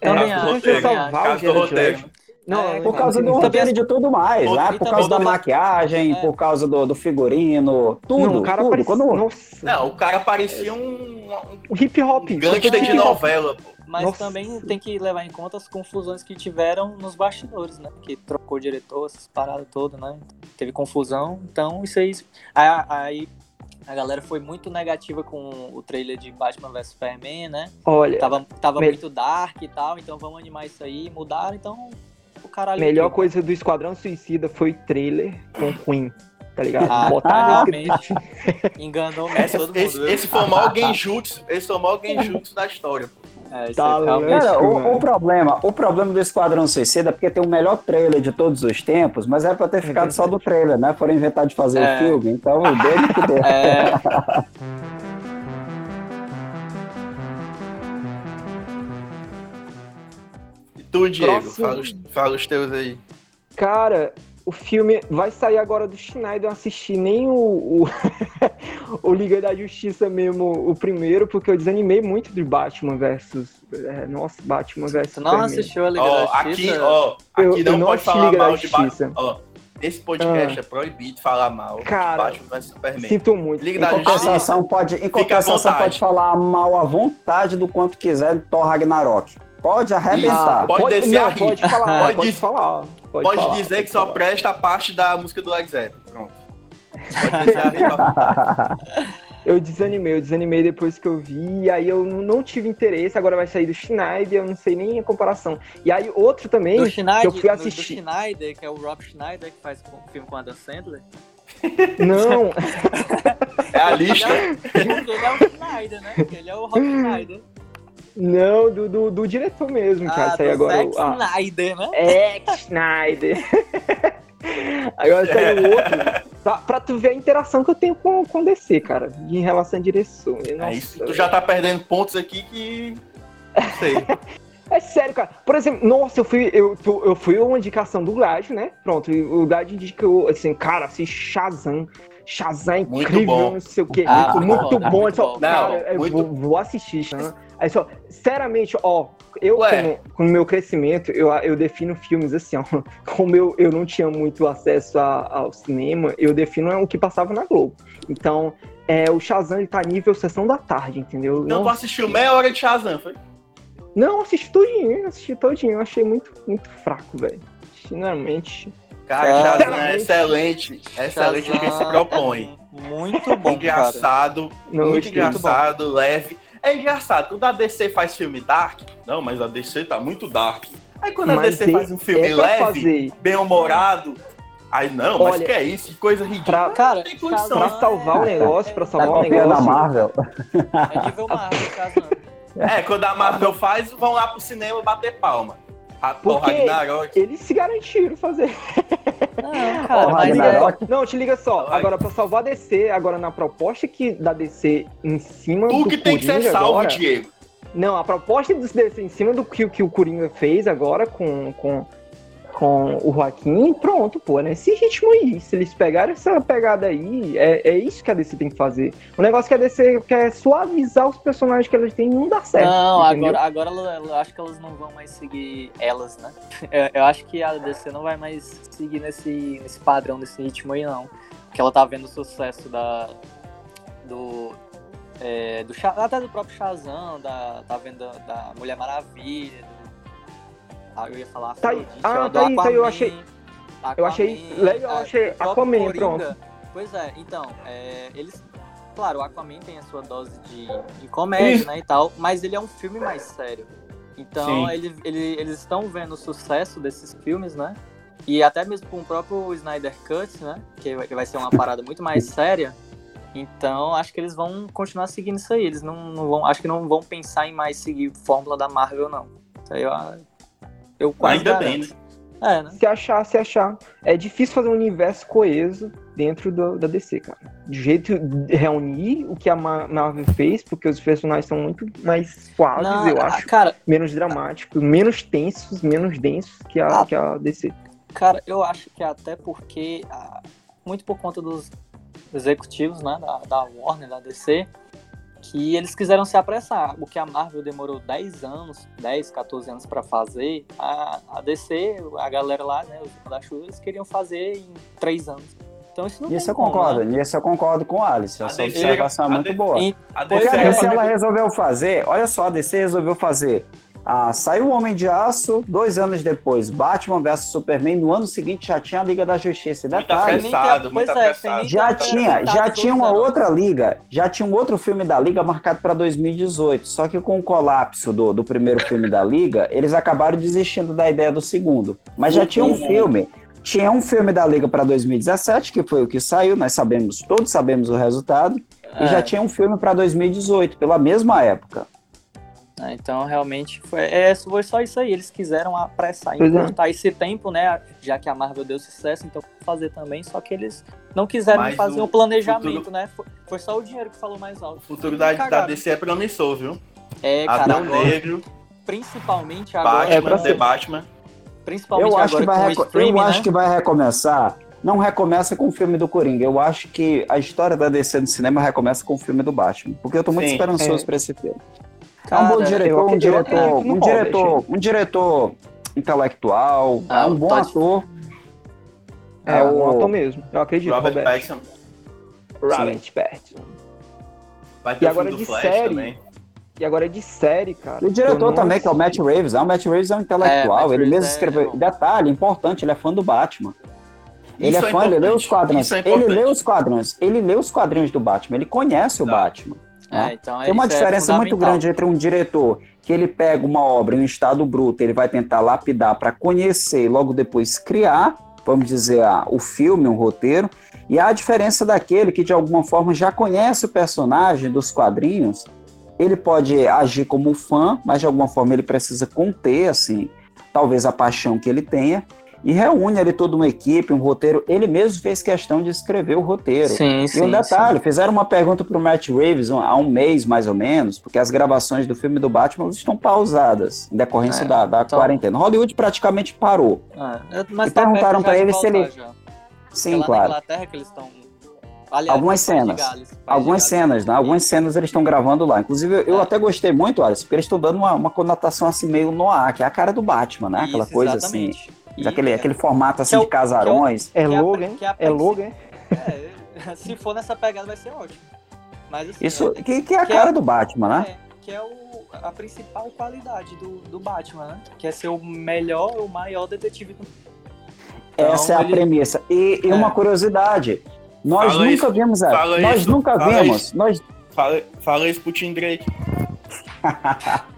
É, Também acho, salvar o Gerard. Leto- Não, É, não, Por não, causa não, do roteiro de tudo mais, né? Por causa da maquiagem, É. por causa do, do figurino, tudo. Não, o cara tudo. parecia. Quando- Nossa. Não, o cara parecia um, um hip hop. gangster de novela, pô. Mas Nossa. também tem que levar em conta as confusões que tiveram nos bastidores, né? Que trocou o diretor, essas paradas todas, né? Teve confusão, então isso aí. Aí, aí a galera foi muito negativa com o trailer de Batman vs Superman, né? Olha, Tava, tava Me- muito dark e tal, então vamos animar isso aí, mudaram, então o caralho. melhor tudo. coisa do Esquadrão Suicida foi trailer com Queen, tá ligado? Ah, Botaram realmente. Enganou mesmo Essa, todo mundo. esse, viu? esse foi o maior genjutsu, esse foi o maior genjutsu da história, pô. É, isso Tá. Cara, o, o problema, o problema do Esquadrão Suicida é porque tem o melhor trailer de todos os tempos, mas era pra ter ficado só do trailer, né? Foram inventar de fazer É. o filme, então dele que deu. É, tu, Diego, Próximo. fala os, fala os teus aí. Cara, o filme vai sair agora do Schneider. Eu não assisti nem o, o, o Liga da Justiça mesmo, o primeiro, porque eu desanimei muito de Batman versus. é, nossa, Batman versus. tu não Superman. assistiu a Liga Ó, da aqui, Justiça? ó, Eu- aqui eu não não pode falar Liga da mal de Batman. Ó, esse podcast Ah. é proibido falar mal Cara, de Batman vs Superman. Sinto muito. Liga Em da Justiça. compensação, pode, em compensação pode falar mal à vontade do quanto quiser de Thor Ragnarok. Pode arrebentar. Ah, Pode descer não, a rir. pode falar, Pode pode, dizer- falar. Pode, Pode falar, dizer pode que só falar. presta a parte da música do Led Zeppelin. Pronto. Pode Eu desanimei, eu desanimei depois que eu vi, e aí eu não tive interesse, agora vai sair do Schneider, eu não sei nem a comparação. E aí outro também, Do que Schneider, eu fui do- do assistir. Schneider, que é o Rob Schneider, que faz o filme com a Adam Sandler. Não, É a lista. Ele é o Schneider, né? Ele é o Rob Schneider. Não, do, do, do diretor mesmo, que Ah, do agora. Zack o- ah, Snyder, né? Zack Snyder. Agora saiu outro. Pra, pra tu ver a interação que eu tenho com, com DC, cara. Em relação à direção. É Nossa, isso. Tu já tá perdendo pontos aqui que. Não sei. É sério, cara. Por exemplo, nossa, eu fui, eu, eu fui uma indicação do Gládio, né? Pronto, o Gládio indicou, assim, cara, assim, Shazam. Shazam é incrível, não sei o quê. Ah, muito, muito bom, bom. muito Só, bom. cara, Não, eu muito- vou, vou assistir, Shazam. Aí só, sinceramente, ó, eu como, com o meu crescimento, eu, eu defino filmes assim, ó. Como eu, eu não tinha muito acesso a- ao cinema, eu defino o que passava na Globo. Então, é, o Shazam, ele tá nível sessão da tarde, entendeu? Não, tu Nossa. assistiu meia hora de Shazam, foi? Não, assisti todinho, assisti todinho. Eu achei muito, muito fraco, velho. Sinceramente. Cara, Shazam é excelente. É excelente no que se Shazam propõe. é Muito bom, engraçado, Não, muito gostei. engraçado, leve. É engraçado, quando a DC faz filme dark, não, mas a DC tá muito dark. Aí quando a Mas DC faz um filme é leve, fazer. bem humorado, aí não, mas Olha, que é isso? Que coisa ridícula. Pra, Cara, tem condição. pra salvar o é- negócio, pra Tá salvar o copiando a negócio. Marvel. É nível Marvel, Shazam. É, quando a Marvel faz, vão lá pro cinema bater palma. A Thor Porque-. Eles se garantiram fazer. Não, cara, é, Ragnarok. Não, te liga só. Vai. Agora, pra salvar a DC, agora na proposta que da DC em cima Tu do que tem que ser Coringa salvo, agora, Diego. Não, a proposta do DC em cima do que, que o Coringa fez agora com, com, com o Joaquim, pronto, pô, nesse ritmo aí. Se eles pegarem essa pegada aí, é, é isso que a DC tem que fazer. O negócio que a DC quer suavizar os personagens que elas têm não dá certo. Não, entendeu? agora, agora eu acho que elas não vão mais seguir elas, né? Eu, eu acho que a DC não vai mais seguir nesse, nesse padrão, nesse ritmo aí, não. Porque ela tá vendo o sucesso da. Do. é, do até do próprio Shazam, da, tá vendo da, da Mulher Maravilha. Ah, eu ia falar Tá aí. Ah, tá aí, tá aí, eu Aquaman, achei- eu achei legal, eu é, achei Aquaman, Coringa. pronto. Pois é, então, é, eles. Claro, o Aquaman tem a sua dose de, de comédia, Isso. né, e tal, mas ele é um filme mais sério. Então, ele, ele- eles estão vendo o sucesso desses filmes, né? E até mesmo com o próprio Snyder Cut, né? Que vai- que vai ser uma parada muito mais séria. Então, acho que eles vão continuar seguindo isso aí. Eles não, não vão. Acho que não vão pensar em mais seguir fórmula da Marvel, não. Isso aí eu, eu quase Ainda bem, garanto. É, né? Se achar, se achar. É difícil fazer um universo coeso dentro do- da DC, cara. De jeito de reunir o que a Ma- Marvel fez, porque os personagens são muito mais suaves, Não, eu ah, acho. Cara, Menos dramáticos, menos tensos, menos densos que a, Ah. que a DC. Cara, eu acho que até porque, ah, muito por conta dos executivos, né, da, da Warner, da DC, que eles quiseram se apressar. O que a Marvel demorou 10 anos, 10, 14 anos pra fazer, a, a DC, a galera lá, né, os da chuva, eles queriam fazer em 3 anos. Então isso não Nisso tem eu como, concordo, né? nisso eu concordo com a Alice. A Essa DC observação é a muito boa. E- A Porque DC a é DC pra- ela resolveu fazer, olha só, a DC resolveu fazer. Ah, saiu o Homem de Aço, dois anos depois, Batman vs Superman, no ano seguinte já tinha a Liga da Justiça. E Muito Detalhe, tem- apressado, muito apressado. já tinha, já apresentado tinha uma outra liga, já tinha um outro filme da Liga marcado para 2018. Só que com o colapso do, do primeiro filme da Liga, eles acabaram desistindo da ideia do segundo. Mas já tinha um filme, tinha um filme da Liga para 2017, que foi o que saiu, nós sabemos, todos sabemos o resultado, e É. já tinha um filme para 2018, pela mesma época. É, Então, realmente, foi, é, foi só isso aí. Eles quiseram apressar, é. encurtar esse tempo, né? Já que a Marvel deu sucesso, então fazer também. Só que eles não quiseram Mas fazer o um planejamento, futuro- né? Foi, foi só o dinheiro que falou mais O alto. futuro da, da. DC é promissor, viu? É, cara, Adão agora, Negro, principalmente agora, Batman, pra The Batman. principalmente Eu acho, agora que vai, com o reco- streaming, eu acho né? que vai recomeçar. Não recomeça com o filme do Coringa. Eu acho que a história da DC no cinema recomeça com o filme do Batman. Porque eu tô muito Sim. esperançoso É. pra esse filme. É um bom Cara, diretor, eu um eu diretor, um Robert. diretor, um diretor intelectual, Ah, é um bom Todd- ator. É, É, o o- ator mesmo. Eu acredito, Robert Robert. Pattinson. Robert Pattinson. Vai ter E agora do de Flash série, também. E agora é de série, cara. E o diretor também, que é o Matt. Reeves. Ah, o Matt Reeves é um intelectual. É, ele mesmo é- escreveu. é. Detalhe importante, ele é fã do Batman. Ele Isso é é fã, ele lê os quadrinhos. É ele lê os quadrinhos. Ele lê os quadrinhos do Batman. Ele conhece o Tá. Batman. Né? É, então, Tem uma é diferença muito fundamental. grande entre um diretor que ele pega uma obra em um estado bruto, ele vai tentar lapidar para conhecer e logo depois criar, vamos dizer, ah, o filme, um roteiro, e há a diferença daquele que de alguma forma já conhece o personagem dos quadrinhos, ele pode agir como fã, mas de alguma forma ele precisa conter, assim, talvez a paixão que ele tenha, e reúne ali toda uma equipe, um roteiro. Ele mesmo fez questão de escrever o roteiro. Sim, E sim. um detalhe, fizeram uma pergunta pro Matt Reeves há um mês, mais ou menos, porque as gravações do filme do Batman estão pausadas, em decorrência É, da, da então- quarentena. Hollywood praticamente parou. sim. É, mas E tá perguntaram de ele se ele- já. Sim, é claro. Aliás, Algumas cenas. Gales, Algumas cenas, né? Algumas cenas eles estão gravando lá. Inclusive, eu É. até gostei muito, Alice, porque eles estão dando uma, uma conotação assim meio noir, que é a cara do Batman, né? Aquela Isso, coisa exatamente. assim, E- aquele, aquele formato assim que é o- de casarões. É Que é que é a é Logan. É, se for nessa pegada vai ser ótimo. Mas assim, Isso, é- que, que é a que cara é- do Batman, né? é, que é o- a principal qualidade do, do Batman, né? Que é ser o melhor, o maior detetive do Então, Essa é a ele- premissa. E, e É. uma curiosidade. Nós Fala nunca isso, vimos a, fala nós isso, nunca fala vimos, isso. nós Fala, fala isso pro Tim Drake.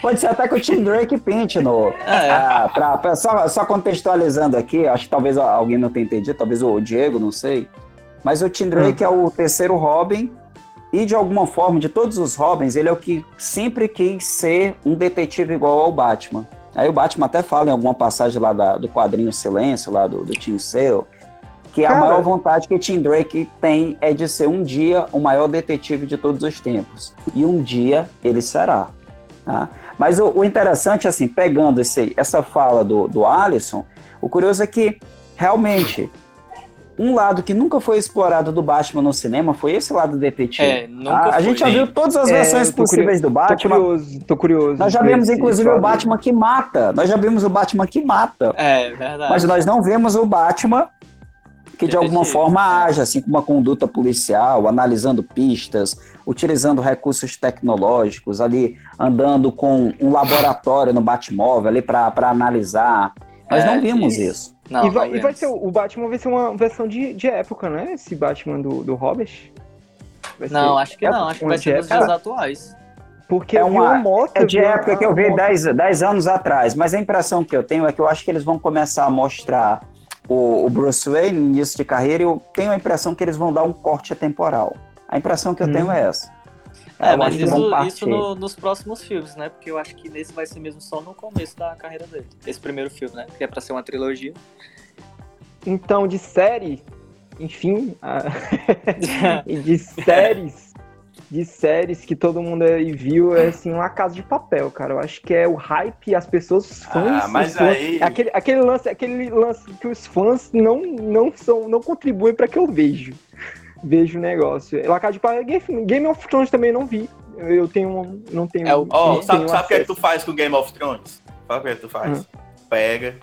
Pode ser até que o Tim Drake pinte no. É. Ah, pra- pra- só, só contextualizando aqui, acho que talvez alguém não tenha entendido, talvez o Diego, não sei. Mas o Tim Drake é o terceiro Robin. E de alguma forma, de todos os Robins, ele é o que sempre quis ser um detetive igual ao Batman. Aí o Batman até fala em alguma passagem lá da- do quadrinho Silêncio, lá do, do Tim Sale, que a Cara. maior vontade que Tim Drake tem é de ser um dia o maior detetive de todos os tempos. E um dia ele será. Tá? Mas o, o interessante, assim, pegando esse, essa fala do, do Alisson, o curioso é que, realmente, um lado que nunca foi explorado do Batman no cinema foi esse lado detetive. É, nunca tá? A gente já viu todas as É, versões tô possíveis do Tô Batman. curioso, tô curioso. Nós já vimos, inclusive, o. Batman que mata. Nós já vimos o Batman que mata. É, verdade. Mas nós não vemos o Batman que de alguma forma é. age assim com uma conduta policial, analisando pistas, utilizando recursos tecnológicos, ali andando com um laboratório no Batmóvel ali para analisar. Nós É, não vimos isso. isso. Não, e, vai, não e vai ser, o Batman vai ser uma versão de, de época, né? Esse Batman do, do Robert. Vai Não, acho que não. Acho que vai ser época. dias atuais. Porque É uma- uma moto. É de época que eu vi uma- 10, 10 anos atrás, mas a impressão que eu tenho é que eu acho que eles vão começar a mostrar o, o Bruce Wayne no início de carreira e eu tenho a impressão que eles vão dar um corte temporal. A impressão que eu Hum. tenho é essa. É, Eu mas isso, isso no- nos próximos filmes, né? Porque eu acho que nesse vai ser mesmo só no começo da carreira dele. Esse primeiro filme, né? Que é pra ser uma trilogia. Então, de série, enfim, a- e de séries, de séries que todo mundo aí viu, é assim, uma casa de papel, cara. Eu acho que é o hype, as pessoas, os fãs. Ah, mas fãs- aí- aquele, aquele lance, aquele lance que os fãs não, não são, não contribuem para que eu vejo. Vejo o negócio. La Casa de Papel, Game, Game of Thrones também não vi. Eu tenho, um- não tenho. É o- Ó, não sabe, sabe o que, é que tu faz com Game of Thrones? Sabe o que, é que tu faz? Hum. Pega,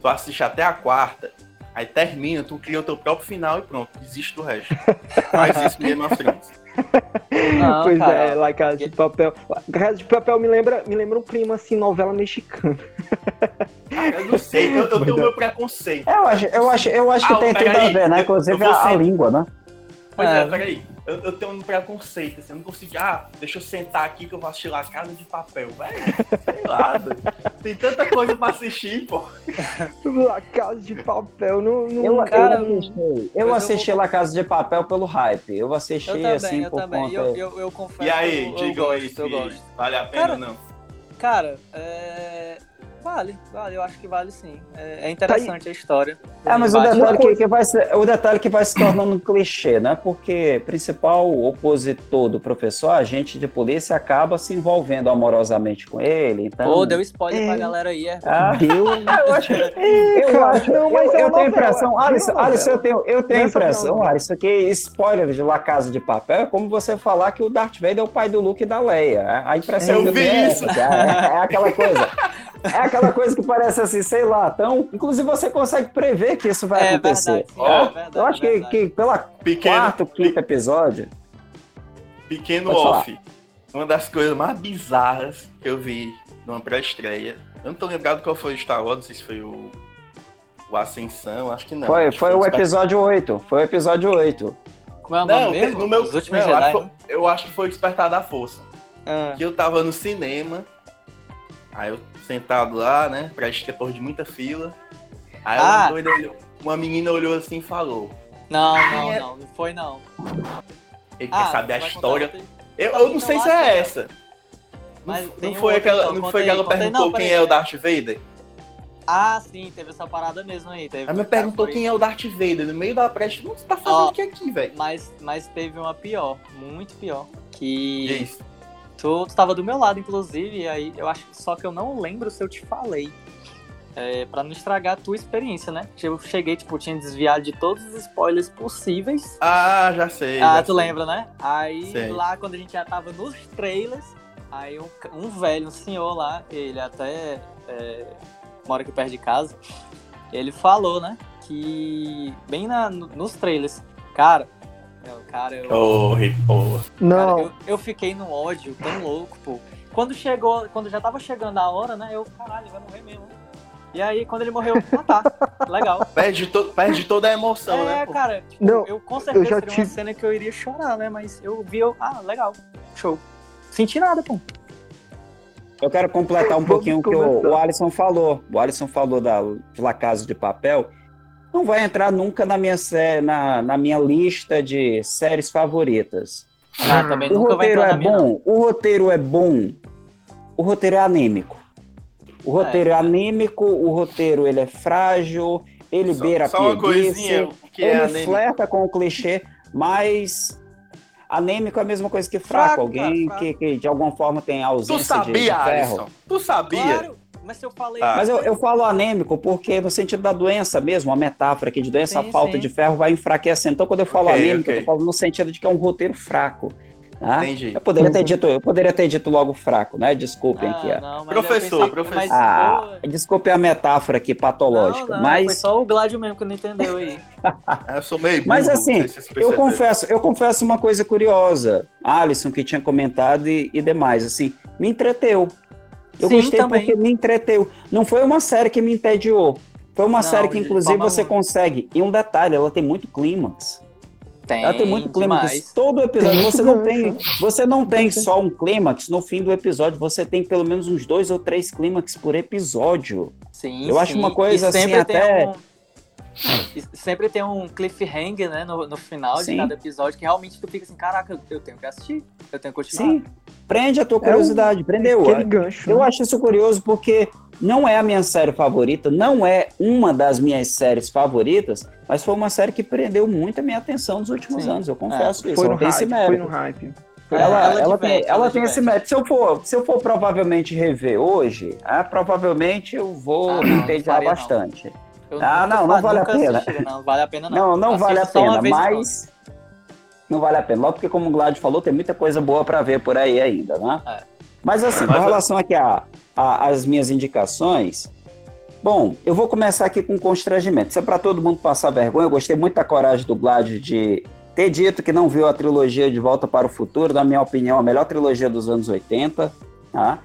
tu assiste até a quarta, aí termina, tu cria o teu próprio final e pronto, desiste do resto. faz isso com Game of Thrones. Não, pois cara. é, La Casa de Papel. Casa de Papel me lembra, me lembra um clima assim, novela mexicana. Eu não sei, eu, eu tenho o meu preconceito. Eu acho, eu acho, eu acho que Ah, tem tudo a ver, né? Inclusive a, a língua, né? Pois é, É. peraí. Eu, eu tenho um preconceito, assim, eu não consigo. Ah, deixa eu sentar aqui que eu vou assistir lá Casa de Papel. Velho, sei lá, velho. Tem tanta coisa pra assistir, pô. La Casa de Papel, não. não Eu, Cara, eu assisti, eu eu assisti La Casa de Papel pelo hype. Eu assisti Eu também, assim eu por também. conta. Eu, eu, eu confesso E aí, eu, eu digam aí gosto, se eu gosto. vale a pena Cara, ou não. Cara, é... Vale, vale, eu acho que vale sim. É, é interessante a história. É, mas o detalhe, que, que vai se, o detalhe que vai se tornando um clichê, né? Porque o principal opositor do professor, agente de polícia, acaba se envolvendo amorosamente com ele. Então, Pô, deu spoiler É. pra galera aí, é. Ah, Deu. eu acho, É, eu, cara, acho, não, mas eu, é eu tenho impressão, é Alisson, Alisson, eu tenho, eu tenho é impressão, novela. Alisson, que spoiler de La Casa de Papel é como você falar que o Darth Vader é o pai do Luke e da Leia. A impressão Eu que eu vi tenho é isso. essa, é, é aquela coisa. É aquela coisa que parece assim, sei lá, então, inclusive você consegue prever que isso vai É acontecer. verdade, Ó, é verdade. Eu acho é que, verdade. que pela Pequeno, quarto, quinto episódio, pequeno off. Uma das coisas mais bizarras que eu vi numa pré-estreia. Eu não tô lembrado qual foi o Star Wars, não sei se foi o, o Ascensão, acho que não. foi, foi o episódio 8. Foi o episódio 8. Como é o nome Não, mesmo? no meu. Os últimos não, eu, acho né? foi, eu acho que foi o Despertar da Força. Ah, Que eu tava no cinema, aí eu sentado lá, né? Pra depois de muita fila. Aí Ah. olhou- uma menina olhou assim e falou: Não, não, é- não, não foi não. Ele Ah, quer saber a história. contar Eu, eu não bom, sei então se é essa. Mas não, não foi outra, aquela, então, não foi que aí, ela perguntou Não, quem é o Darth Vader? Ah, sim, teve essa parada mesmo aí. Teve, Ela me perguntou quem é o Darth Vader no meio da preste. Não, você tá fazendo o que aqui, velho? Mas, mas teve uma pior, muito pior. Que isso. Tu, tu tava do meu lado, inclusive, aí eu acho só que eu não lembro se eu te falei. É, pra não estragar a tua experiência, né? Eu cheguei, tipo, tinha desviado de todos os spoilers possíveis. Ah, já sei. Ah, já tu sei. lembra, né? Aí Sei. lá quando a gente já tava nos trailers, aí um, um velho, um senhor lá, ele até é, mora aqui perto de casa, ele falou, né? Que bem na, no- nos trailers, cara, eu, cara, eu, cara, Não, eu, eu fiquei num ódio tão louco, pô. Quando chegou, quando já tava chegando a hora, né? Eu, caralho, vai morrer mesmo. E aí, quando ele morreu, ah tá, legal. Perde, to- perde toda a emoção, né? É, cara, tipo, Não, eu com certeza já seria tive- uma cena que eu iria chorar, né? Mas eu vi, eu, ah, legal, show. Senti nada, pô. eu quero completar um pouquinho o que o, o Alisson falou. O Alisson falou da La Casa de Papel. Não vai entrar nunca na minha, sé- na, na minha lista de séries favoritas. Ah, também O nunca vai roteiro entrar é na minha. não. bom, o roteiro é bom, o roteiro é anêmico. O roteiro é, É. anêmico, o roteiro ele é frágil, ele Só, beira a só uma preguiça, coisinha, é ele anêmico? flerta com o clichê, mas anêmico é a mesma coisa que fraco. Fraco, Alguém cara, que, que de alguma forma tem Tu ausência de, de sabia, ferro. Alisson? Tu sabia? Claro, mas se eu falei. Ah. Mas eu, eu falo anêmico porque no sentido da doença mesmo, a metáfora aqui de doença, Sim, a falta sim. de ferro vai enfraquecendo. Então, quando eu falo Ok, anêmico, ok. eu tô falando no sentido de que é um roteiro fraco. Tá? Entendi. Eu poderia ter dito, eu poderia ter dito logo fraco, né? Desculpem aqui. Ah, ó. não, mas Professor, professor. mas, Ah, desculpe a metáfora aqui patológica, não, não, mas Foi só o Gládio mesmo que não entendeu aí. Eu sou meio burro, Mas assim, se Eu confesso, eu confesso uma coisa curiosa. Alisson, que tinha comentado e, e demais, assim, me entreteu. Eu Sim, gostei também. porque me entreteu. Não foi uma série que me entediou. Foi uma Não, série que, inclusive, você alguma. consegue. E um detalhe, ela tem muito clímax. Tem, Ela tem muito clímax. demais. Todo episódio. Você não tem, você não tem só um clímax no fim do episódio. Você tem pelo menos uns dois ou três clímax por episódio. Sim, Eu acho sim. uma coisa E assim, até- um- e sempre tem um cliffhanger, né, no, no final Sim. de cada episódio, que realmente tu fica assim, caraca, eu tenho que assistir, eu tenho que continuar. Sim. Prende a tua É um- curiosidade. Prendeu. Aquele gancho. Eu né? acho isso curioso porque não é a minha série favorita, não é uma das minhas séries favoritas, mas foi uma série que prendeu muito a minha atenção nos últimos Sim. anos. Eu confesso isso. Foi Ela no tem esse hype, foi no hype. É, Ela, ela ela tem, diverte, ela ela tem esse mérito. Se eu for, se eu for provavelmente rever hoje, ah, provavelmente eu vou Ah, me entediar faria não. Eu Ah, não, não vale a pena. assisti, não, vale a pena não. Não, não vale a pena, mas não vale a pena. Logo porque, como o Glad falou, tem muita coisa boa para ver por aí ainda, né? É. Mas assim, com relação aqui a- a- às minhas indicações, bom, eu vou começar aqui com constrangimento. Isso é para todo mundo passar vergonha. Eu gostei muito da coragem do Glad de ter dito que não viu a trilogia De Volta para o Futuro, na minha opinião, a melhor trilogia dos anos 80, tá?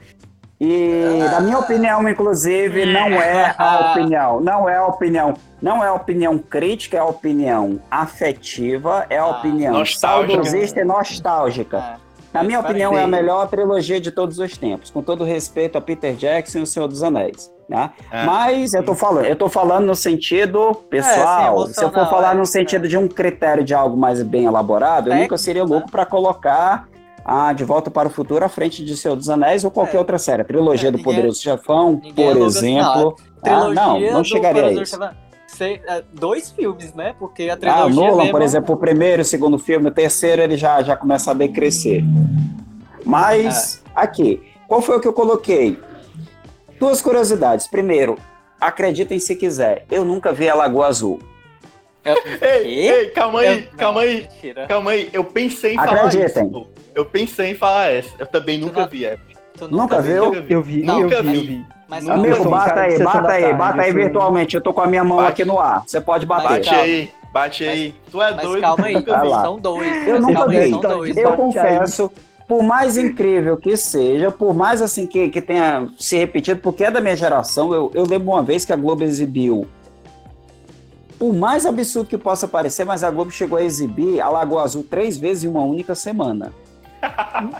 E, na minha opinião, inclusive, não é a opinião, não é a opinião, não é a opinião crítica, é a opinião afetiva, é a Ah, opinião nostálgica. saudosista e nostálgica. É. Na minha opinião, é a melhor trilogia de todos os tempos, com todo respeito a Peter Jackson e o Senhor dos Anéis. Né? É. Mas eu tô falando, eu tô falando no sentido pessoal. sim, Se eu for falar é, no sentido é. de um critério de algo mais bem elaborado, eu nunca seria louco para colocar a De Volta para o Futuro à frente de Senhor dos Anéis ou qualquer É. outra série. A trilogia É, do ninguém- Poderoso Chefão, por exemplo. Ah, não, não chegaria a isso. É, dois filmes, né? Porque a Ah, trilogia Nolan, mesmo... por exemplo, o primeiro, o segundo filme, o terceiro, ele já, já começa a decrescer. Mas, É. aqui, qual foi o que eu coloquei? Duas curiosidades. Primeiro, acreditem se quiser, eu nunca vi a Lagoa Azul. Ei, Quê? ei, calma aí, Eu- calma não, aí, Mentira. calma aí. Eu pensei em falar Acreditem. isso. Eu pensei em falar essa. Eu também nunca não- vi essa. Nunca viu? Nunca vi. Eu vi, Nunca eu vi, vi. eu vi. Mas Amigo, um bata aí, bata aí, bata eu aí virtualmente. Eu tô com a minha mão Bate. aqui no ar. Você pode Mas bater. Bate calma. aí, bate aí. Tu é Mas doido. calma aí, nunca Vai vi. lá. são dois. Eu mas nunca aí, vi. São dois. Eu aí. confesso, por mais incrível que seja, por mais assim que, que tenha se repetido, porque é da minha geração, eu, eu lembro uma vez que a Globo exibiu. Por mais absurdo que possa parecer, mas a Globo chegou a exibir a Lagoa Azul três vezes em uma única semana.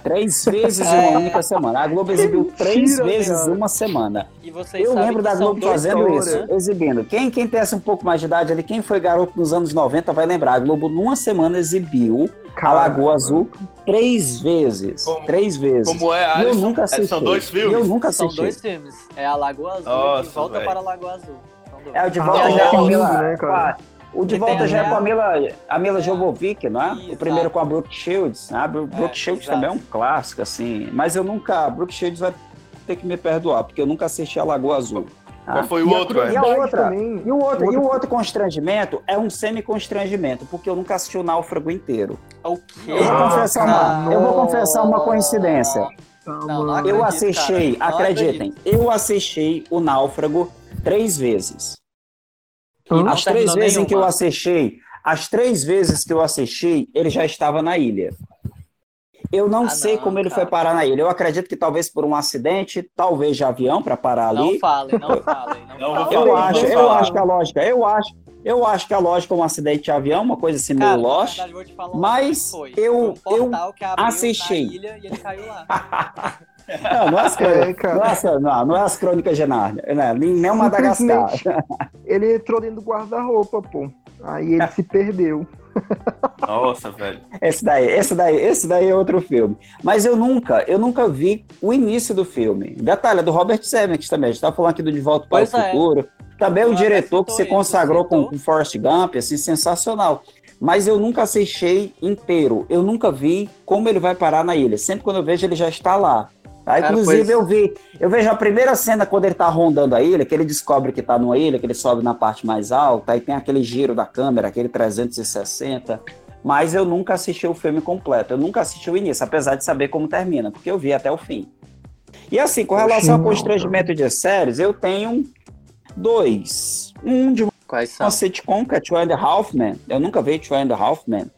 Três vezes em uma única semana. A Globo exibiu três mentira, vezes cara. uma semana. E vocês Eu lembro da são Globo fazendo filmes, isso, né? exibindo. Quem, quem tem essa um pouco mais de idade ali, quem foi garoto nos anos 90 vai lembrar. A Globo, numa semana, exibiu a Cara, Lagoa Azul três vezes. Como- três vezes. Como é, E eu Alisson? nunca É, assisti. São dois E filmes? Eu nunca São assisti. dois filmes. É a Lagoa Azul e Nossa, De Volta velho. para a Lagoa Azul. São. É, o de Ah, volta é já é a lindo, né, cara? O de volta já é com a Mila, a Mila Jovovich, não é? O Isso, primeiro exato. com a Brooke Shields. Né? A Bru- Brooke Shields exato. também é um clássico, assim. Mas eu nunca. A Brooke Shields vai ter que me perdoar, porque eu nunca assisti a Lagoa Azul. Qual Ah. foi o E a outro, E a? Verdade outra, também. e o outro, Outro- e o outro constrangimento é um semi-constrangimento, porque eu nunca assisti o Náufrago inteiro. O quê? Eu vou, confessar uma, eu vou confessar uma coincidência. Não, não Eu acredito, assisti, cara. Não acreditem, eu assisti o Náufrago três vezes. As três vezes em que eu assisti, as três vezes que eu assisti, ele já estava na ilha. Eu não Ah, sei não, como ele foi parar na ilha. Eu acredito que talvez por um acidente, talvez de avião para parar Não ali. falem, não falem. Não vou Eu acho, eu falar. acho que a lógica, eu acho, eu acho que a lógica é um acidente de avião, uma coisa assim meio Cara, lost. eu falar mas eu- abriu assisti. Na ilha e ele caiu lá. Não, não é as crônicas, É, não, é as- não, não é as crônicas de Nárnia, né? nem, nem o Madagascar. Ele entrou dentro do guarda-roupa, pô. Aí ele se perdeu. Nossa, velho. Esse daí, esse daí, esse daí é outro filme. Mas eu nunca, eu nunca vi o início do filme. Detalhe, é do Robert Zemeckis também. A gente tá falando aqui do De Volta para o Pois é. Futuro. Também é um diretor que se consagrou com, com Forrest Gump, assim, sensacional. Mas eu nunca assisti inteiro. Eu nunca vi como ele vai parar na ilha. Sempre quando eu vejo, ele já está lá. Tá? Cara, Inclusive, pois- eu vi, eu vejo a primeira cena quando ele tá rondando a ilha, que ele descobre que tá numa ilha, que ele sobe na parte mais alta, aí tem aquele giro da câmera, aquele 360. Mas eu nunca assisti o filme completo. Eu nunca assisti o início, apesar de saber como termina, porque eu vi até o fim. E assim, com relação ao não, constrangimento de séries, eu tenho dois. Um de Quais são? uma sitcom, que é Two and a Half Men. Eu nunca vi Two and a Half Men.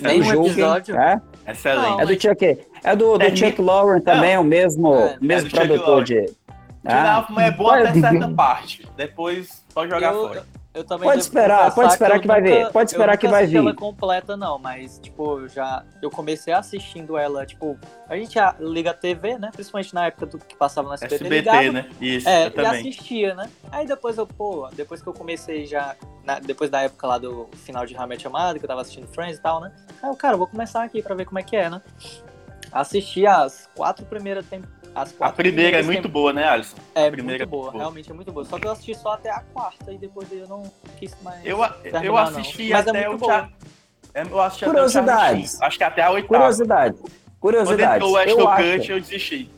Nem um Julguem, episódio? É, Excelente. Não, é do Chuck, é do, do É, Chuck Lorre também, o mesmo, É, o mesmo é produtor de... Final Ah, é bom Olha, até certa parte. Depois pode jogar Eu- fora. Eu também Pode esperar, pode esperar eu que vai nunca- ver, pode esperar eu que vai vir. ela completa não, mas tipo, eu já eu comecei assistindo ela, tipo, a gente já liga a TV, né? Principalmente na época do que passava no SBT, SBT, ligava, né? Isso, É, eu e também. assistia, né? Aí depois eu, pô, depois que eu comecei já, na- depois da época lá do final de Your Mother, que eu tava assistindo Friends e tal, né? Aí eu, cara, eu vou começar aqui pra ver como é que é, né? Assisti as quatro primeiras temporadas. As A primeira é primeiras muito boa, né, Alisson? É primeira muito boa, é boa. realmente é muito boa. Só que eu assisti só até a quarta e depois eu não quis mais. Eu, terminar, eu não. assisti Mas é até muito o boa. Cha- é, Eu assisti até o Curiosidades. Acho que até a oitava. curiosidade. Quando Curiosidade. entrou o Eu Ashton eu desisti.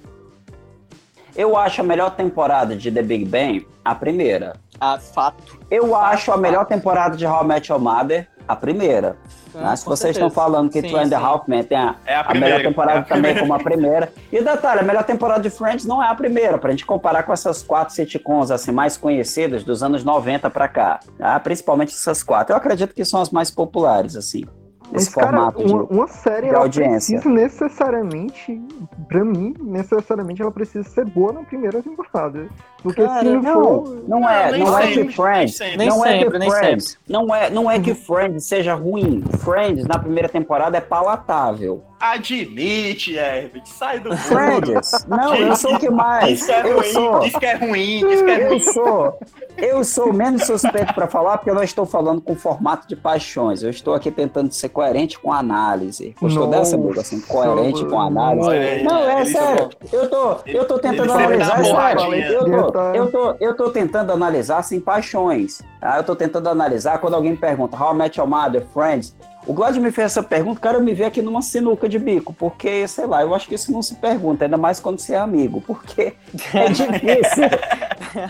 eu acho a melhor temporada de The Big Bang a primeira. Ah, fato. Eu acho a melhor temporada de How I Met Your Mother a primeira. né? Se Ah, vocês certeza. estão falando que Sim, Two and a sim. Half Men tem a, É a a melhor temporada é a também como a primeira. E detalhe, a melhor temporada de Friends não é a primeira, pra gente comparar com essas quatro sitcoms assim, mais conhecidas dos anos 90 pra cá. tá? Principalmente essas quatro. Eu acredito que são as mais populares, assim. Mas, Esse cara, formato uma, de. uma série, de audiência. precisa necessariamente, pra mim, necessariamente ela precisa ser boa na primeira temporada. Porque Cara, se não, Não, for... não é, nem não é sempre, que Friends. nem sempre. Não é sempre, nem Friends, não é, não é que Friends seja ruim. Friends na primeira temporada é palatável. Admite, Herbert. Sai do. Friends, não, eu sou o que mais. Diz que é Eu ruim, sou, diz que é ruim, diz que é eu ruim. sou, eu sou menos suspeito para falar porque eu não estou falando com formato de paixões. Eu estou aqui tentando ser coerente com a análise. Gostou Nossa, dessa, Buga? Assim, coerente com a análise. Olha Não, é ele sério. Eu tô, eu tô tentando analisar. é sério. Eu tô, eu, tô, eu tô tentando analisar sem paixões. Tá? Eu tô tentando analisar quando alguém me pergunta How I Met Your Mother, Friends. O Glad me fez essa pergunta, cara, eu me vi aqui numa sinuca de bico, porque, sei lá, eu acho que isso não se pergunta, ainda mais quando você é amigo, porque é difícil.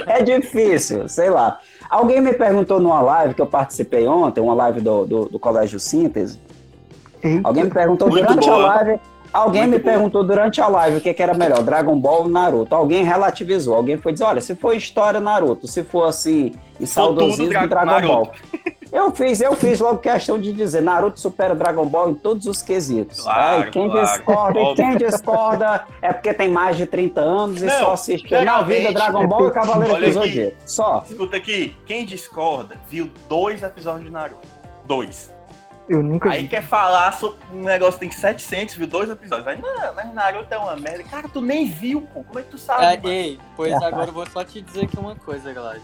é difícil, sei lá. Alguém me perguntou numa live que eu participei ontem, uma live do, do, do Colégio Síntese, Eita, Alguém me perguntou Muito durante boa. a live. Alguém Muito me perguntou durante a live o que, que era melhor, Dragon Ball ou Naruto. Alguém relativizou. Alguém foi dizer: olha, se for história, Naruto. Se for assim, e saudosismo, Dra- Dragon Naruto. Ball. Eu fiz, eu fiz logo questão de dizer: Naruto supera Dragon Ball em todos os quesitos. Claro, quem claro, discorda, óbvio. quem discorda é porque tem mais de 30 anos e Não, só assiste na vida Dragon Ball e Cavaleiro do. Zodíaco. Só. Escuta aqui, quem discorda viu dois episódios de Naruto. Dois. Eu nunca Aí vi. quer falar sobre um negócio que tem 700, viu dois episódios. Aí, não, mas Naruto é uma merda. Cara, tu nem viu, pô. Como é que tu sabe? É, mano? ei, pois agora eu vou só te dizer aqui uma coisa, Glad.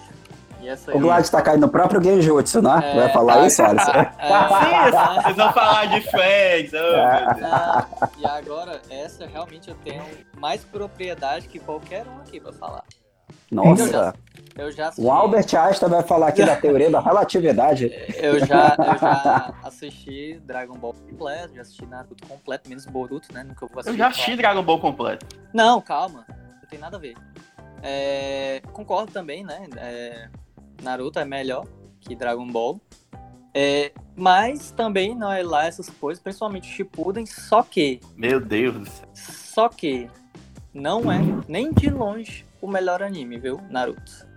E essa aí. O Glad tá caindo no próprio Genjutsu, né? É, Vai falar tá. isso, Alisson? É, Vocês vão falar de Friends. Oh. Ah, e agora, essa realmente eu tenho mais propriedade que qualquer um aqui pra falar. Nossa. Eu já assisti, O Albert Einstein vai falar aqui da teoria da relatividade. eu já, eu já assisti Dragon Ball completo, já assisti Naruto completo, menos Boruto, né? Nunca vou assistir. Eu já assisti Dragon Ball completo. Não, calma. Não tem nada a ver. É, concordo também, né? É, Naruto é melhor que Dragon Ball. É, mas também não é lá essas coisas, principalmente Shippuden, só que, Meu Deus do céu. só que não é nem de longe o melhor anime, viu? Naruto.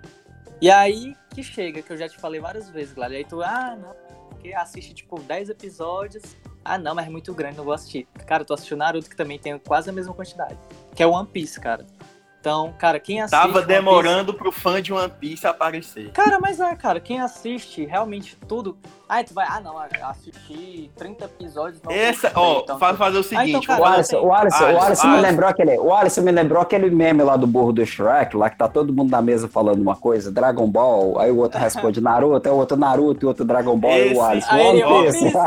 E aí que chega, que eu já te falei várias vezes, Glad. Aí tu, ah, não, porque assiste tipo 10 episódios. Ah, não, mas é muito grande, não vou assistir. Cara, tu assistiu Naruto, que também tem quase a mesma quantidade. Que é One Piece, cara. Então, cara, quem assiste. Tava demorando pro fã de One Piece aparecer. Piece- Cara, mas é, cara, quem assiste realmente tudo. Aí tu vai, ah, não, assisti 30 episódios. Não Essa, ó, então, faz fazer o Ah, então, seguinte, cara, O Alisson, o Alisson, o Alisson, Alisson me lembrou aquele, o Alisson me lembrou aquele meme lá do burro do Shrek, lá que tá todo mundo na mesa falando uma coisa, Dragon Ball, aí o outro responde Naruto, aí o outro Naruto, e o outro Dragon Ball, e Esse- o Alisson. aí One Piece.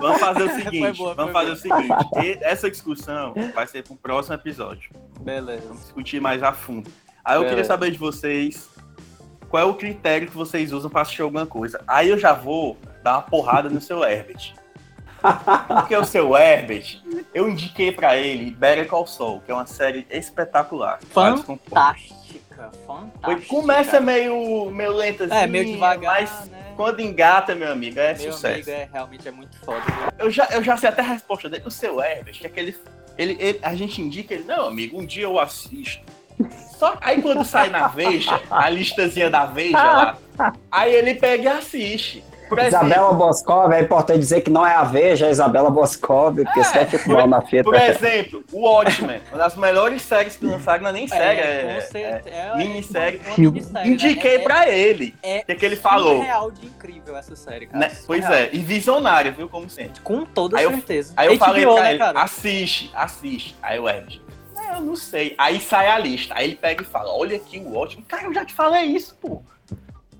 Vamos, fazer o seguinte, Foi boa, vamos fazer o seguinte, e- essa discussão vai ser pro próximo episódio. Beleza. Vamos discutir mais a fundo. Aí eu queria Beleza. saber de vocês qual é o critério que vocês usam pra assistir alguma coisa. Aí eu já vou dar uma porrada no seu Herbert. Porque o seu Herbert, eu indiquei pra ele Better Call Saul, que é uma série espetacular. Fantástica, fantástica. Foi- Começa meio, meio lentazinho, É, meio devagar, mas né? quando engata, meu amigo, é Meu sucesso. amigo é realmente é muito foda. viu? Eu, já, eu já sei até a resposta dele. O seu Herbert, que é aquele. Ele, ele- a gente indica ele, não, amigo, um dia eu assisto. Só aí quando sai na Veja, a listazinha da Veja lá, aí ele pega e assiste. Isabela Boscov, é importante dizer que não é a Veja, é a Isabela Boscov, porque senão eu fico mal na fita. por exemplo, o Watchmen, uma das melhores séries que lançaram, não é nem série, É, é, certeza. é É, minissérie. né? Indiquei É- pra ele. É O que, que ele falou? real de incrível essa série, cara. Né? Pois Surreal. é, e visionária, viu, como sempre. Com toda Aí eu- certeza. Aí eu HBO, falei pra né, ele, cara? assiste, assiste. Aí o Herbert, "Ah, eu não sei. Aí sai a lista. Aí ele pega e fala, olha aqui o ótimo. Cara, eu já te falei isso, pô.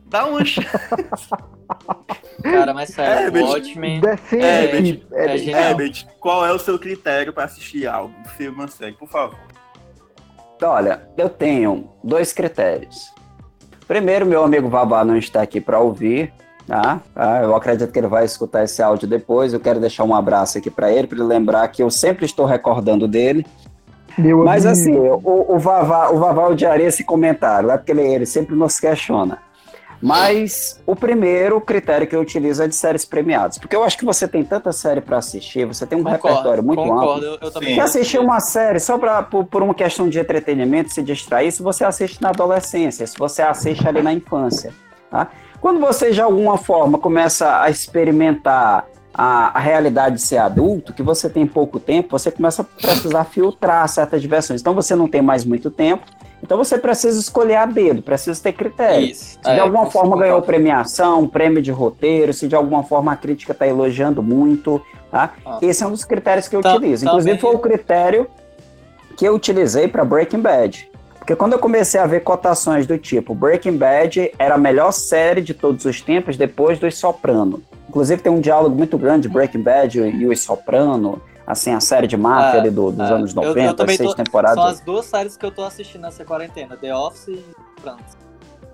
Dá uma chance. Cara, mas sério, É, bicho. Watchmen. Defende. É, aqui. é É, genial. Herbert, qual é o seu critério pra assistir algo? Filme, uma série, por favor. Então, olha, eu tenho dois critérios. Primeiro, meu amigo Vavá não está aqui para ouvir, tá? Ah, eu acredito que ele vai escutar esse áudio depois. Eu quero deixar um abraço aqui para ele, para ele lembrar que eu sempre estou recordando dele. Meu Mas amigo. assim, o, o Vavá, o Vavá odiaria esse comentário, é porque ele, ele sempre nos questiona. Mas o primeiro critério que eu utilizo é de séries premiadas, porque eu acho que você tem tanta série para assistir, você tem um repertório muito amplo. concordo, eu, eu também. Sim. Se assistir uma série só pra, por, por uma questão de entretenimento, se distrair, se você assiste na adolescência, se você assiste ali na infância. Tá? Quando você, de alguma forma, começa a experimentar a, a realidade de ser adulto, que você tem pouco tempo, você começa a precisar filtrar certas diversões. Então você não tem mais muito tempo, então você precisa escolher a dedo, precisa ter critério. Isso. Se de É, alguma com- forma ganhou premiação, prêmio de roteiro, se de alguma forma a crítica está elogiando muito, tá? Ah. Esse é um dos critérios que eu Tam- utilizo. Inclusive também- foi o critério que eu utilizei para Breaking Bad. Porque quando eu comecei a ver cotações do tipo Breaking Bad era a melhor série de todos os tempos depois dos Soprano. Inclusive tem um diálogo muito grande de Breaking Bad e os Soprano, assim, a série de máfia É, ali do- dos é. anos Eu- eu 90, também as seis tô- temporadas. São as duas séries que eu tô assistindo nessa quarentena, The Office e Sopranos.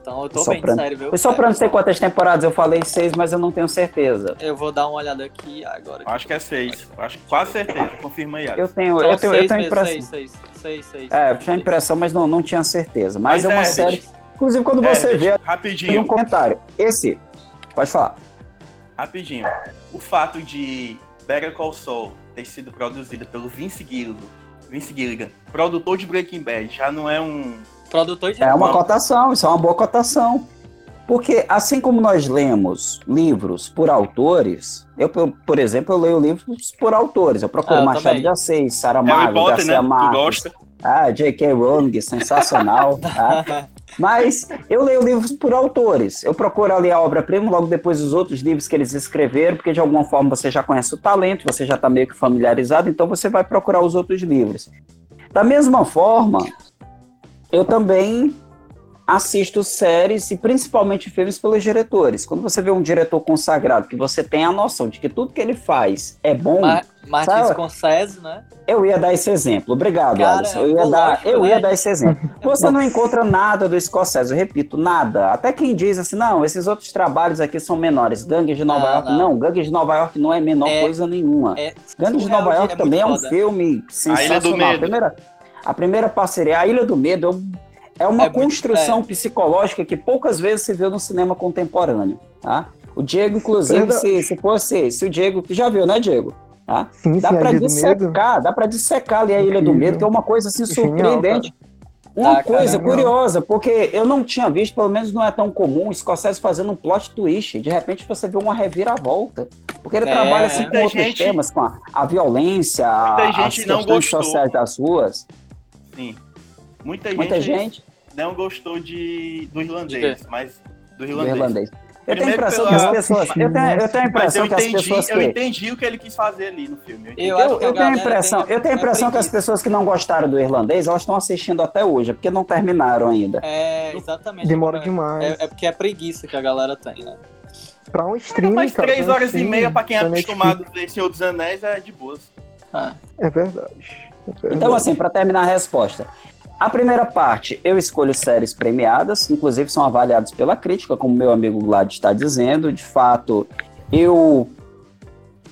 Então eu tô bem, Sopranos. sério, viu? Os Sopranos tem quantas temporadas? Eu falei seis, mas eu não tenho certeza. Eu vou dar uma olhada aqui agora. Eu Acho que é seis. Eu Acho que quase certeza. Confirma aí. Eu tenho, São eu tenho, eu tenho mesmo, impressão. Seis, seis, seis, seis. É, eu tinha seis. impressão, mas não, não tinha certeza. Mas, é uma Herbert, série. Inclusive, quando Herbert, você vê, tem um Rapidinho, comentário. Esse, pode falar. Rapidinho. O fato de Better Call Saul ter sido produzida pelo Vince Gilligan, Vince Gilligan, produtor de Breaking Bad, já não é um... Produtor de É uma cotação, isso é uma boa cotação. Porque assim como nós lemos livros por autores, eu, por exemplo, eu leio livros por autores. Eu procuro Ah, eu Machado também. de Assis, Harry Saramago, Potter, Garcia né? Tu Marques. gosta? Ah, J.K. Rowling, sensacional. tá? Mas eu leio livros por autores. Eu procuro ali a obra-prima, logo depois os outros livros que eles escreveram, porque de alguma forma você já conhece o talento, você já está meio que familiarizado, então você vai procurar os outros livros. Da mesma forma, eu também assisto séries e principalmente filmes pelos diretores. Quando você vê um diretor consagrado, que você tem a noção de que tudo que ele faz é bom, Ma- Martin Sabe? Scorsese, né? eu ia dar esse exemplo. Obrigado, Cara, Alisson. Eu ia, pô, dar, lógico, eu né? ia dar esse exemplo. Você não encontra nada do Scorsese, eu repito, nada. Até quem diz assim, não, esses outros trabalhos aqui são menores. Gangues de Nova Não, York, não. não. Gangues de Nova York não é menor É- coisa nenhuma. É Gangues de Nova York é também é muito um foda. filme A Ilha do sensacional. A Medo. primeira, a primeira parceria, A Ilha do Medo, é é uma É muito- construção psicológica que poucas vezes se vê no cinema contemporâneo. Tá? O Diego, inclusive, se, se fosse, se o Diego, já viu, né, Diego? Tá? Sim, Dá sim, pra a Ilha do Medo. dissecar, dá pra dissecar ali a Ilha do. Medo, que é uma coisa assim Genial, surpreendente. Uma Tá, coisa caramba. curiosa, porque eu não tinha visto, pelo menos não é tão comum, o Scorsese fazendo um plot twist. De repente você vê uma reviravolta. Porque ele É, trabalha assim, com outros gente- temas, com a, a violência, Muita as questões gostou. sociais das ruas. Sim. Muita, Muita gente, gente não gostou de, do irlandês, mas do do irlandês. Eu tenho a impressão que as pessoas. Eu tenho, eu tenho a impressão eu que as entendi, pessoas eu que. entendi o que ele quis fazer ali no filme. Eu entendi. Eu Eu, eu tenho a impressão, tem- eu tenho a é impressão que as pessoas que não gostaram do irlandês, elas estão assistindo até hoje, é porque não terminaram ainda. É, exatamente. Demora É- demais. É, é porque é preguiça que a galera tem, né? Pra um stream, Mas três um horas e stream, meia pra quem é acostumado a ver Senhor dos Anéis é de boas. Ah. É verdade. É verdade. Então, assim, para terminar a resposta. A primeira parte, eu escolho séries premiadas, inclusive são avaliadas pela crítica, como meu amigo Vlad está dizendo. De fato, eu.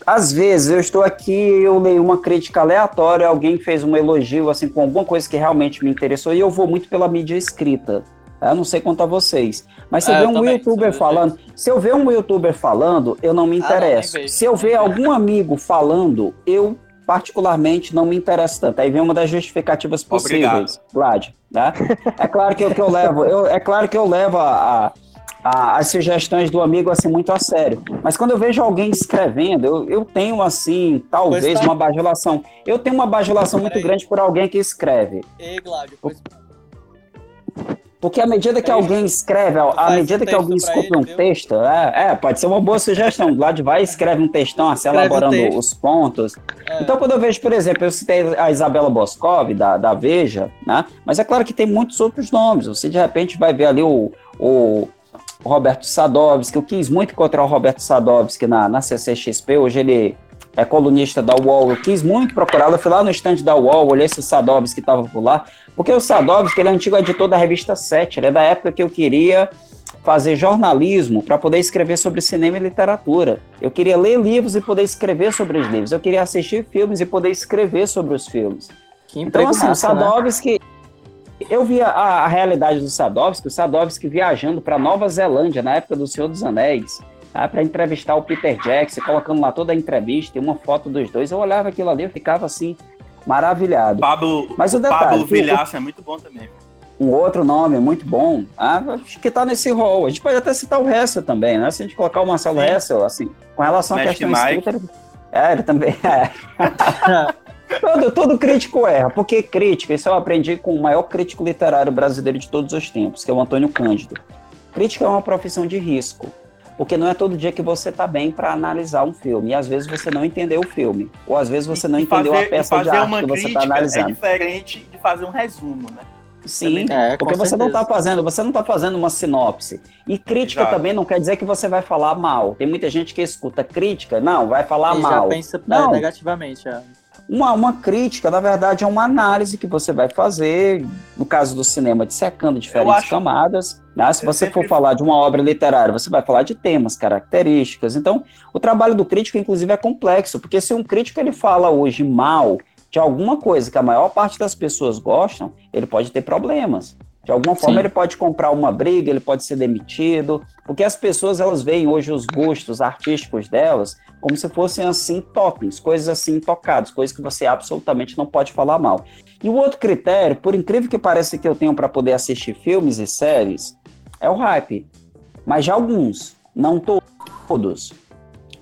Às vezes eu estou aqui, eu leio uma crítica aleatória, alguém fez um elogio, assim, com alguma coisa que realmente me interessou, e eu vou muito pela mídia escrita. tá? Eu não sei quanto a vocês. Mas se É, eu ver eu um também, youtuber falando, se eu ver um youtuber falando, eu não me Ah, não, interesso. se eu ver algum amigo falando, eu particularmente não me interessa tanto. Aí vem uma das justificativas possíveis, Vlad. Né? É claro que, eu- que eu levo, eu, é claro que eu levo a, a- as sugestões do amigo assim muito a sério. Mas quando eu vejo alguém escrevendo, eu, eu tenho assim, talvez tá. uma bajulação. Eu tenho uma bajulação muito grande por alguém que escreve. Ei, Gláudio, pois Porque à medida que Aí, alguém escreve, à medida um que alguém escuta um texto, é, é, pode ser uma boa sugestão. O Vlad vai e escreve um textão, assim, Escreve elaborando texto. os pontos. é, Então, quando eu vejo, por exemplo, eu citei a Isabela Boscov, da, da Veja, né? Mas é claro que tem muitos outros nomes. Você, de repente, vai ver ali o, o Roberto Sadovski. Eu quis muito encontrar o Roberto Sadovski na, na CCXP. Hoje ele é colunista da UOL. Eu quis muito procurá-lo. Eu fui lá no estande da UOL, olhei esse Sadovski que estava por lá. Porque o Sadovski, ele é antigo editor da revista 7. Ele é da época que eu queria fazer jornalismo para poder escrever sobre cinema e literatura. Eu queria ler livros e poder escrever sobre os livros. Eu queria assistir filmes e poder escrever sobre os filmes. que Então, assim, o né? Sadovski. Eu vi a, a realidade do Sadovski, o Sadovski viajando para Nova Zelândia na época do Senhor dos Anéis, para entrevistar o Peter Jackson, colocando lá toda a entrevista e uma foto dos dois. Eu olhava aquilo ali, eu ficava assim, maravilhado. Pablo, Mas o o detalhe, Pablo Vilhaça é muito bom também. um outro nome muito bom, ah, acho que tá nesse rol. A gente pode até citar o Hessel também, né? Se a gente colocar o Marcelo Sim. Hessel, assim, com relação à Magic questão Mike. escrita, é, ele também é. todo, todo crítico erra, porque crítica, isso eu aprendi com o maior crítico literário brasileiro de todos os tempos, que é o Antônio Cândido. Crítica é uma profissão de risco, porque não é todo dia que você tá bem para analisar um filme, e às vezes você não entendeu o filme, ou às vezes você não entendeu fazer, a peça de arte que você está é analisando. diferente de fazer um resumo, né? Sim, É, porque você não certeza. está fazendo, você não tá fazendo uma sinopse. E crítica Exato. também não quer dizer que você vai falar mal. Tem muita gente que escuta crítica, não, vai falar E já mal. pensa é, Não. negativamente. É. Uma, uma crítica, na verdade, é uma análise que você vai fazer, no caso do cinema, dissecando diferentes acho- camadas. né? Se você for falar de uma obra literária, você vai falar de temas, características. Então, o trabalho do crítico, inclusive, é complexo, porque se um crítico ele fala hoje mal de alguma coisa que a maior parte das pessoas gostam, ele pode ter problemas. De alguma forma, Sim. ele pode comprar uma briga, ele pode ser demitido, porque as pessoas elas veem hoje os gostos artísticos delas como se fossem assim topings, coisas assim tocadas, coisas que você absolutamente não pode falar mal. E o outro critério, por incrível que pareça que eu tenho para poder assistir filmes e séries, é o hype. Mas de alguns, não todos.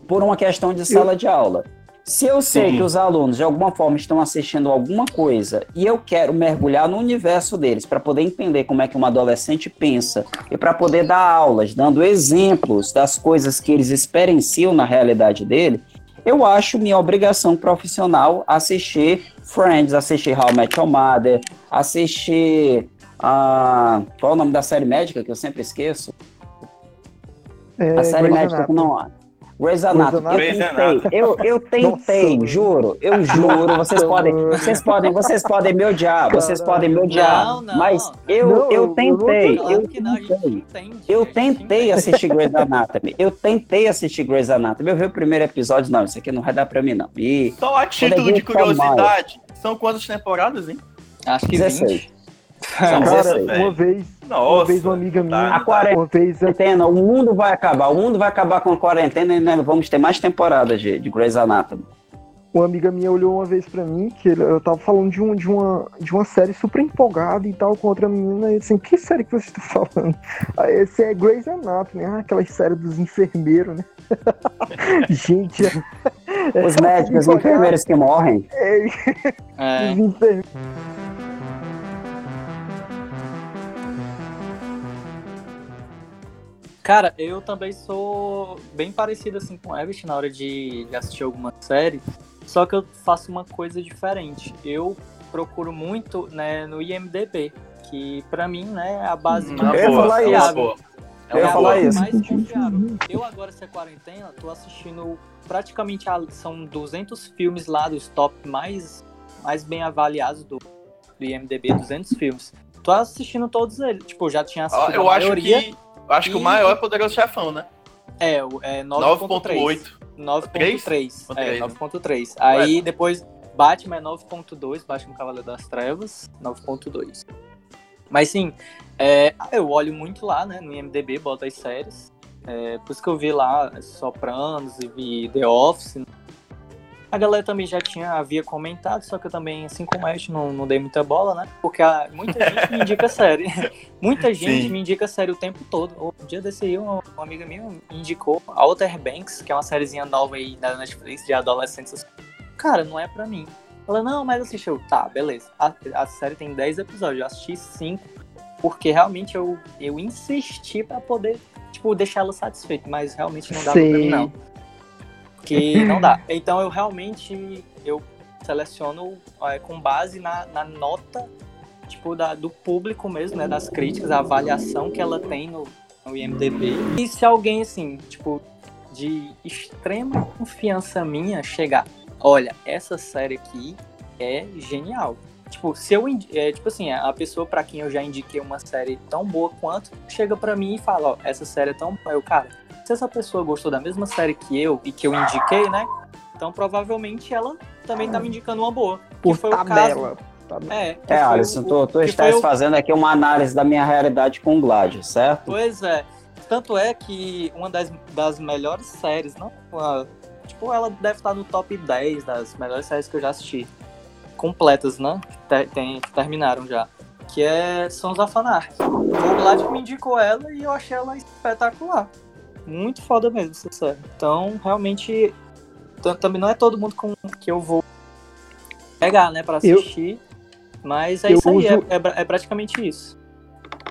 Por uma questão de sala de aula. Se eu sei Sim. que os alunos de alguma forma estão assistindo alguma coisa e eu quero mergulhar no universo deles para poder entender como é que um adolescente pensa e para poder dar aulas, dando exemplos das coisas que eles experienciam na realidade dele, eu acho minha obrigação profissional assistir Friends, assistir How I Met Your Mother, assistir a qual é o nome da série médica que eu sempre esqueço? É, A série médica Anatomy. não. Grey's Anatomy. Eu Grey's tentei, Anatomy. eu, eu tentei, Nossa. juro, eu juro. Vocês podem, vocês podem, vocês podem me odiar, vocês podem me odiar. Não, não. Mas eu, Não, eu tentei, eu tentei. Eu gente tentei assistir Grey's Anatomy. Eu tentei assistir Grey's Anatomy. Eu vi o primeiro episódio, não, isso aqui não vai dar pra mim, não. E Só a título de curiosidade, são quantas temporadas, hein? Acho que 16. 20. São Cara, 16. velho. uma vez, uma Nossa. vez uma amiga minha, tá. A uma quarentena, o mundo vai acabar. O mundo vai acabar com a quarentena e nós vamos ter mais temporadas de, de Grey's Anatomy. uma amiga minha olhou uma vez pra mim, que eu tava falando de, um, de, uma, de uma série super empolgada e tal com outra menina, e assim, que série que você tá falando? Aí esse é Grey's Anatomy, ah, aquela série dos enfermeiros, né? Gente, é, Os médicos, os enfermeiros que morrem. é, É, os enfermeiros. Cara, eu também sou bem parecido assim com o Everett na hora de, assistir alguma série, só que eu faço uma coisa diferente. Eu procuro muito né, no IMDB, que pra mim né, é a base mais Eu ia boa, falar isso. Eu ia é a falar base isso. mais confiável. Eu agora, essa quarentena, tô assistindo praticamente, a- são 200 filmes lá dos top mais, mais bem avaliados do, do IMDB, 200 filmes. Tô assistindo todos eles. Tipo, eu já tinha Ó, assistido Eu a acho maioria. que. Eu Acho que o E- maior é Poderoso Chefão, né? É, o- é 9.3. 9.8. 9.3. É, Três? 9.3. Aí depois Batman é 9.2, Batman Cavaleiro das Trevas, 9.2. Mas sim, é, eu olho muito lá, né, no IMDB, boto as séries. É, por isso que eu vi lá Sopranos e vi The Office. A galera também já tinha, havia comentado, só que eu também, assim como a gente, não, não dei muita bola, né? Porque a- muita gente me indica série. muita gente Sim. me indica série o tempo todo. Um dia desse aí, uma, uma amiga minha me indicou Outer Banks, que é uma sériezinha nova aí da Netflix de adolescentes. Cara, não é pra mim. Ela, não, mas assistiu. Tá, beleza. A, a série tem 10 episódios, eu assisti 5, porque realmente eu, eu insisti pra poder, tipo, deixar ela satisfeita, mas realmente não dava pra mim, Sim. não. Que não dá. Então eu realmente eu seleciono é, com base na, na nota tipo da, do público mesmo, né, das críticas, a avaliação que ela tem no, no IMDb. E se alguém assim, tipo, de extrema confiança minha chegar, olha, essa série aqui é genial. Tipo, se eu é, tipo assim, a pessoa pra quem eu já indiquei uma série tão boa quanto, chega pra mim e fala, ó, essa série é tão boa. Eu, cara, se essa pessoa gostou da mesma série que eu e que eu indiquei, né? Então provavelmente ela também tá me indicando uma boa. Por que foi o tabela. caso. tabela. É, que É, foi Alisson, o- tu, tu que estás o- fazendo aqui uma análise da minha realidade com o Glad, certo? Pois é. Tanto é que uma das, das melhores séries, não? Uma- tipo, ela deve estar no top 10 das melhores séries que eu já assisti. Completas, né? Te- tem, que terminaram já. Que é Sons of Anarchy. O Glad me indicou ela e eu achei ela espetacular. Muito foda mesmo essa série. Então, realmente, também não é todo mundo com que eu vou pegar, né, pra Eu- assistir. Mas é eu isso aí, uso- é, é é praticamente isso.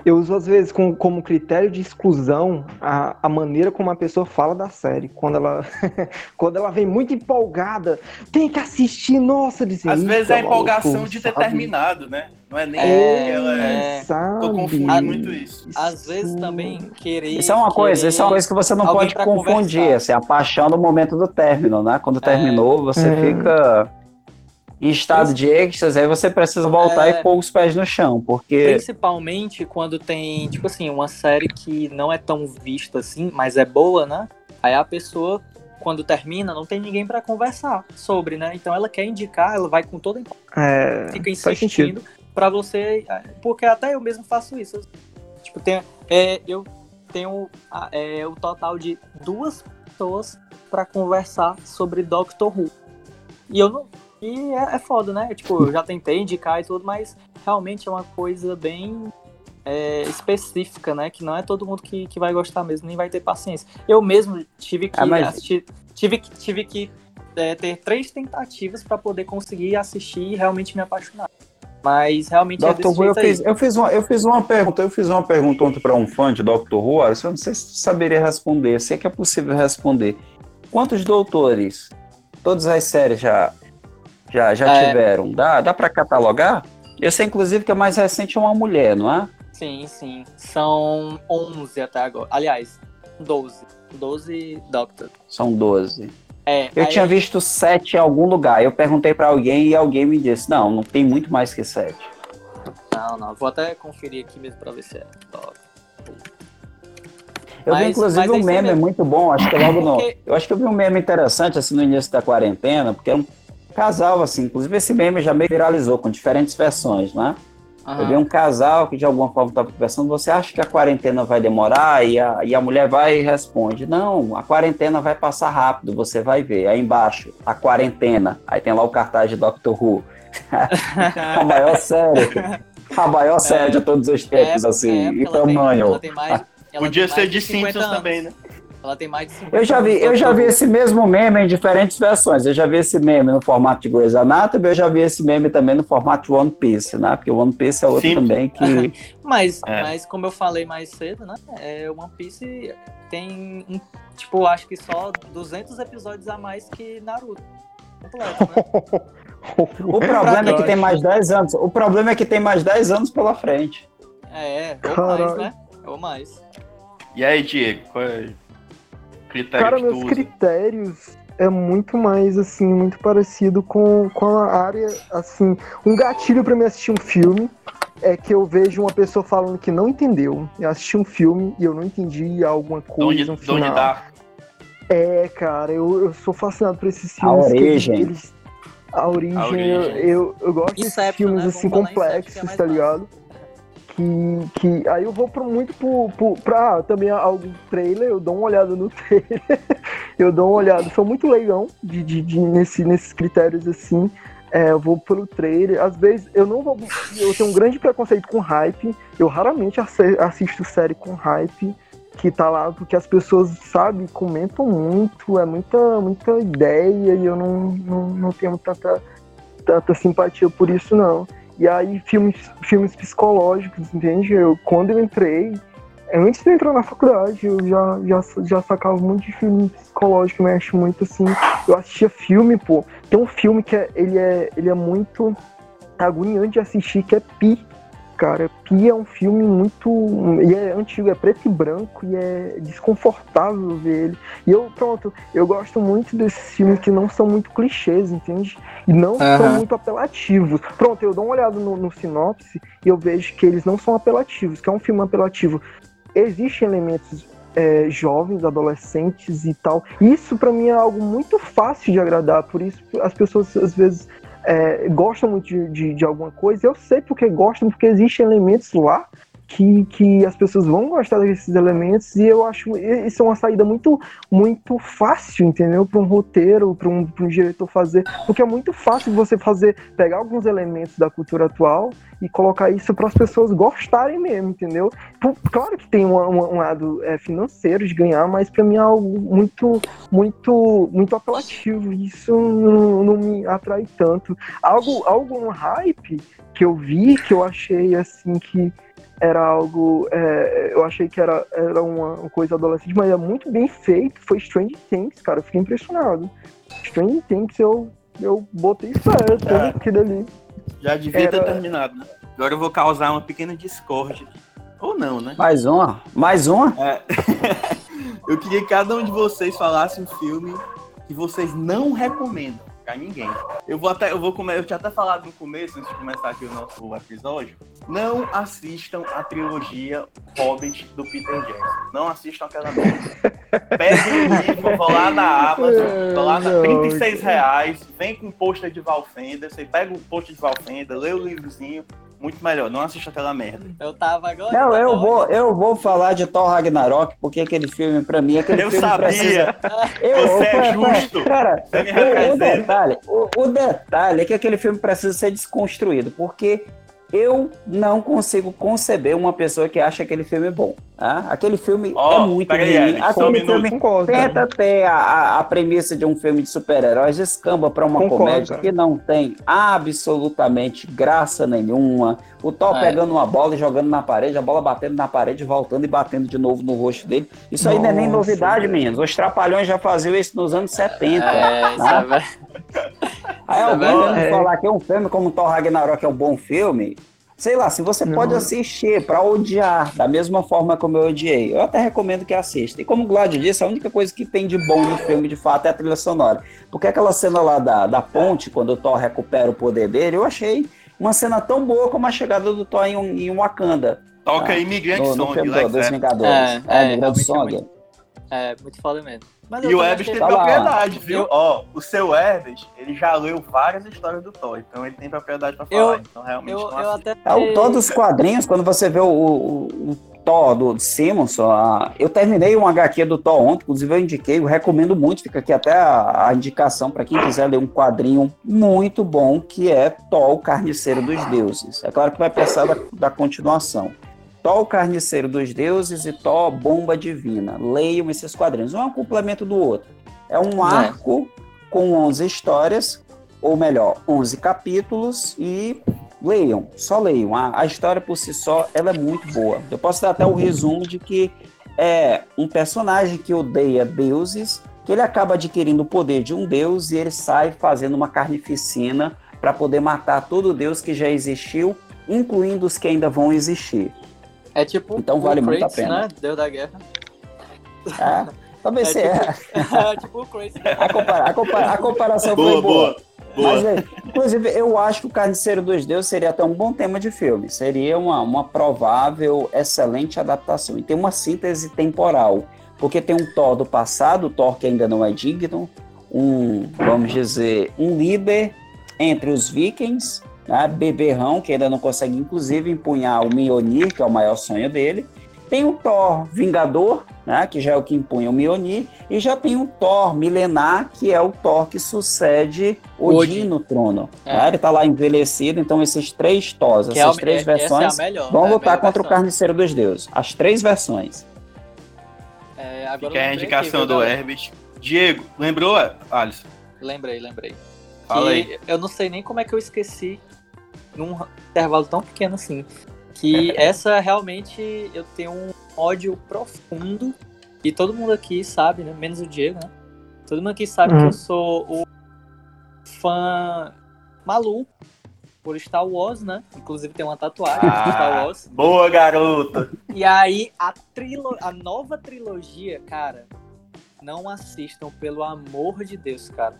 Eu uso, às vezes, com- como critério de exclusão a, a maneira como a pessoa fala da série. Quando ela, quando ela vem muito empolgada, tem que assistir, nossa, Às vezes é a "Eita, empolgação maluco, de ter sabe?" terminado, né? Não é nem É, ela é. é. Sabe? Tô confundindo muito isso. Às vezes também querer. Isso é uma coisa, isso é uma coisa que você não pode confundir, conversar. assim, a paixão do momento do término, né? Quando terminou, você É. fica em estado de êxtase, aí você precisa voltar É. e pôr os pés no chão, porque Principalmente quando tem, tipo assim, uma série que não é tão vista assim, mas é boa, né? Aí a pessoa, quando termina, não tem ninguém pra conversar sobre, né? Então ela quer indicar, ela vai com toda a É, fica insistindo pra você. Porque até eu mesmo faço isso. Tipo, tem, é, eu tenho a- é, o total de duas pessoas pra conversar sobre Doctor Who. E eu não. E é, é foda, né? Tipo, eu já tentei indicar e tudo, mas realmente é uma coisa bem é, específica, né? Que não é todo mundo que, que vai gostar mesmo, nem vai ter paciência. Eu mesmo tive que Ah, mas- assistir. Tive que, tive que é, ter três tentativas pra poder conseguir assistir e realmente me apaixonar. Mas realmente é Who, eu aí. fiz, eu, fiz uma, eu fiz uma pergunta, eu fiz uma pergunta ontem para um fã de Dr. Who, eu não sei se saberia responder, sei que é possível responder. Quantos doutores todas as séries já, já, já É. tiveram? Dá, dá para catalogar? Eu sei, inclusive, que a mais recente é uma mulher, não é? Sim, sim. São 11 até agora. Aliás, 12. 12 Doctor. São 12. É, Eu tinha visto sete em algum lugar. Eu perguntei para alguém e alguém me disse: não, não tem muito mais que sete. Não, não. Vou até conferir aqui mesmo pra ver se é. Top. Eu vi Mas- inclusive mas é um meme mesmo. muito bom, acho que logo no. Porque- Eu acho que eu vi um meme interessante assim no início da quarentena, porque era um casal assim, inclusive esse meme já meio viralizou com diferentes versões, né? Eu vi um casal que de alguma forma estava conversando, você acha que a quarentena vai demorar? E a, e a mulher vai e responde, não, a quarentena vai passar rápido, você vai ver. Aí embaixo, a quarentena. Aí tem lá o cartaz de Doctor Who. a maior série. A maior série de todos os tempos, É, assim, é, tem- tamanho. tem mais- Podia ser de 50 Simpsons anos. também, né? Ela tem mais de 50 Eu já vi, eu já vi esse mesmo meme em diferentes versões. Eu já vi esse meme no formato de Grey's Anatomy, eu já vi esse meme também no formato de One Piece, né? Porque o One Piece é outro Sim. também que Mas, É. mas como eu falei mais cedo, né? É, One Piece tem, um, tipo, acho que só 200 episódios a mais que Naruto. Completo, né? o problema é que tem mais 10 anos. O problema é que tem mais 10 anos pela frente. É, ou Caralho. mais, né? Ou mais. E aí, Diego, qual é critério Cara, meus usa? critérios é muito mais, assim, muito parecido com, com a área, assim, um gatilho pra me assistir um filme é que eu vejo uma pessoa falando que não entendeu. Eu assisti um filme e eu não entendi alguma De coisa no de final. dá? É, cara, eu, eu sou fascinado por esses A filmes. que Origem. eles- a origem, A origem. Eu, eu, eu gosto desses Inception, filmes né? assim Vamos falar Inception, complexos, que é tá fácil. Que, que aí eu vou muito pro, pro, pra também algum trailer, eu dou uma olhada no trailer, eu dou uma olhada, sou muito leigão de, de, de- nesse, nesses critérios assim. É, eu vou pelo trailer. Às vezes eu não vou. Eu tenho um grande preconceito com hype. Eu raramente assi- assisto série com hype que tá lá porque as pessoas, sabe, comentam muito, é muita, muita ideia e eu não, não, não tenho tanta, tanta simpatia por isso, não. E aí, filmes, filmes psicológicos, entende? Eu, quando eu entrei, antes de entrar na faculdade, eu já, já, já sacava muito de filme psicológico, mexe muito assim. Eu assistia filme, pô. Tem um filme que é, ele, é, ele é muito agoniante de assistir, que é Pi. Cara, Pi é um filme muito. E é antigo, é preto e branco e é desconfortável ver ele. E eu, pronto, eu gosto muito desses filmes que não são muito clichês, entende? E não são muito apelativos. Pronto, eu dou uma olhada no, no sinopse e eu vejo que eles não são apelativos, que é um filme apelativo. Existem elementos é, jovens, adolescentes e tal. Isso pra mim é algo muito fácil de agradar, por isso as pessoas às vezes é, gostam muito de, de, de alguma coisa. Eu sei porque gostam, porque existem elementos lá que, que as pessoas vão gostar desses elementos e eu acho isso é uma saída muito muito fácil, entendeu? Para um roteiro, para um, um diretor fazer, porque é muito fácil você fazer pegar alguns elementos da cultura atual e colocar isso para as pessoas gostarem mesmo, entendeu? Claro que tem uma- uma- um lado é, financeiro de ganhar, mas para mim é algo muito muito muito apelativo. Isso não, não me atrai tanto. Algo no hype que eu vi que eu achei assim que era algo. é, eu achei que era, era uma coisa adolescente, mas é muito bem feito. Foi Strange Things, cara. Eu fiquei impressionado. Strange Things eu, eu botei fé, tudo É. aquilo ali. Já devia ter Era- terminado, né? Agora eu vou causar uma pequena discórdia. Ou não, né? Mais uma? Mais uma? Eu queria que cada um de vocês falasse um filme que vocês não recomendam pra ninguém. Eu vou até, eu vou comer, eu tinha até falado no começo, antes de começar aqui o nosso episódio. Não assistam a trilogia Hobbit do Peter Jackson. Não assistam aquela merda. Pegue o livro, vou lá na Amazon, vou lá na Não, 36 reais, vem com um pôster de Valfenda, você pega o pôster de Valfenda, lê o livrozinho, muito melhor. Não assista aquela merda. Eu tava agora. Não, eu vou, eu vou falar de Thor Ragnarok, porque aquele filme, pra mim, aquele Eu filme sabia! precisa... Eu, Você é justo. Cara, o, o detalhe, o, o detalhe é que aquele filme precisa ser desconstruído, porque eu não consigo conceber uma pessoa que acha aquele filme bom. Tá? Aquele filme Ó, é muito peraí, ruim. Um Aquele minuto. filme tenta ter a, a, a premissa de um filme de super-heróis, descamba para uma Concordo, comédia que não tem absolutamente graça nenhuma. O Thor É. pegando uma bola e jogando na parede, a bola batendo na parede, voltando e batendo de novo no rosto dele. Isso aí não é nem Nossa, novidade, meninos. Os trapalhões já faziam isso nos anos 70. É, isso tá? É. Aí é alguém vem me falar que é um filme como Thor Ragnarok é um bom filme. Sei lá, se você Não. pode assistir pra odiar da mesma forma como eu odiei, eu até recomendo que assista. E como o Glad disse, a única coisa que tem de bom no filme, de fato, é a trilha sonora. Porque aquela cena lá da, da ponte, quando o Thor recupera o poder dele, eu achei uma cena tão boa como a chegada do Thor em, em Wakanda. Toca Ah, Imigrante No, no Song, filme do, dos. Vingadores. É, É, é, Migrante é Song. É, muito foda mesmo. Mas E o achei- tem Tá lá. propriedade, viu? Eu- Ó, o seu Herbert, ele já leu várias histórias do Thor, então ele tem propriedade pra falar. Eu- então realmente Eu, não eu até. É o todos os quadrinhos, quando você vê o, o, o Thor do Simonson, a- eu terminei um HQ do Thor ontem, inclusive eu indiquei, eu recomendo muito, fica aqui até a, a indicação para quem quiser ler um quadrinho muito bom, que é Thor, o Carniceiro dos Deuses. É claro que vai precisar da, da continuação. O Carniceiro dos Deuses e Thor, Bomba Divina. Leiam esses quadrinhos. Um é um complemento do outro. É um É. arco com 11 histórias, ou melhor, 11 capítulos e leiam, só leiam. A, a história por si só, ela é muito boa. Eu posso dar até o resumo de que é um personagem que odeia deuses, que ele acaba adquirindo o poder de um deus e ele sai fazendo uma carnificina para poder matar todo deus que já existiu, incluindo os que ainda vão existir. É tipo. Então o vale muito a pena. Né? Deus da guerra. É, talvez É seja. é tipo o Kratos. A, compara- a compara- a comparação Boa, foi boa. boa, boa. Mas, é, inclusive, eu acho que o Carniceiro dos Deuses seria até um bom tema de filme. Seria uma, uma provável, excelente adaptação. E tem uma síntese temporal. Porque tem um Thor do passado, o Thor que ainda não é digno, um, vamos dizer, um líder entre os vikings, né, beberrão, que ainda não consegue, inclusive, empunhar o Mjolnir, que é o maior sonho dele. Tem o Thor Vingador, né, que já é o que impunha o Mjolnir, e já tem o Thor milenar, que é o Thor que sucede Odin, Odin. no trono. É. né? Ele tá lá envelhecido, então esses três Thors, Que é essas a- três é- versões, é melhor. vão é a lutar contra o versão. Carniceiro dos Deuses. As três versões. É, agora Fica a indicação aqui, do? Herbert. Diego, lembrou, Alisson? Lembrei, lembrei. Fala aí. Eu não sei nem como é que eu esqueci num intervalo tão pequeno assim. Que essa realmente eu tenho um ódio profundo. E todo mundo aqui sabe, né? Menos o Diego, né? Todo mundo aqui sabe que eu sou o fã maluco por Star Wars, né? Inclusive tem uma tatuagem de Star Ah, Wars. boa, garota. E aí, a, trilo a nova trilogia, cara, não assistam, pelo amor de Deus, cara.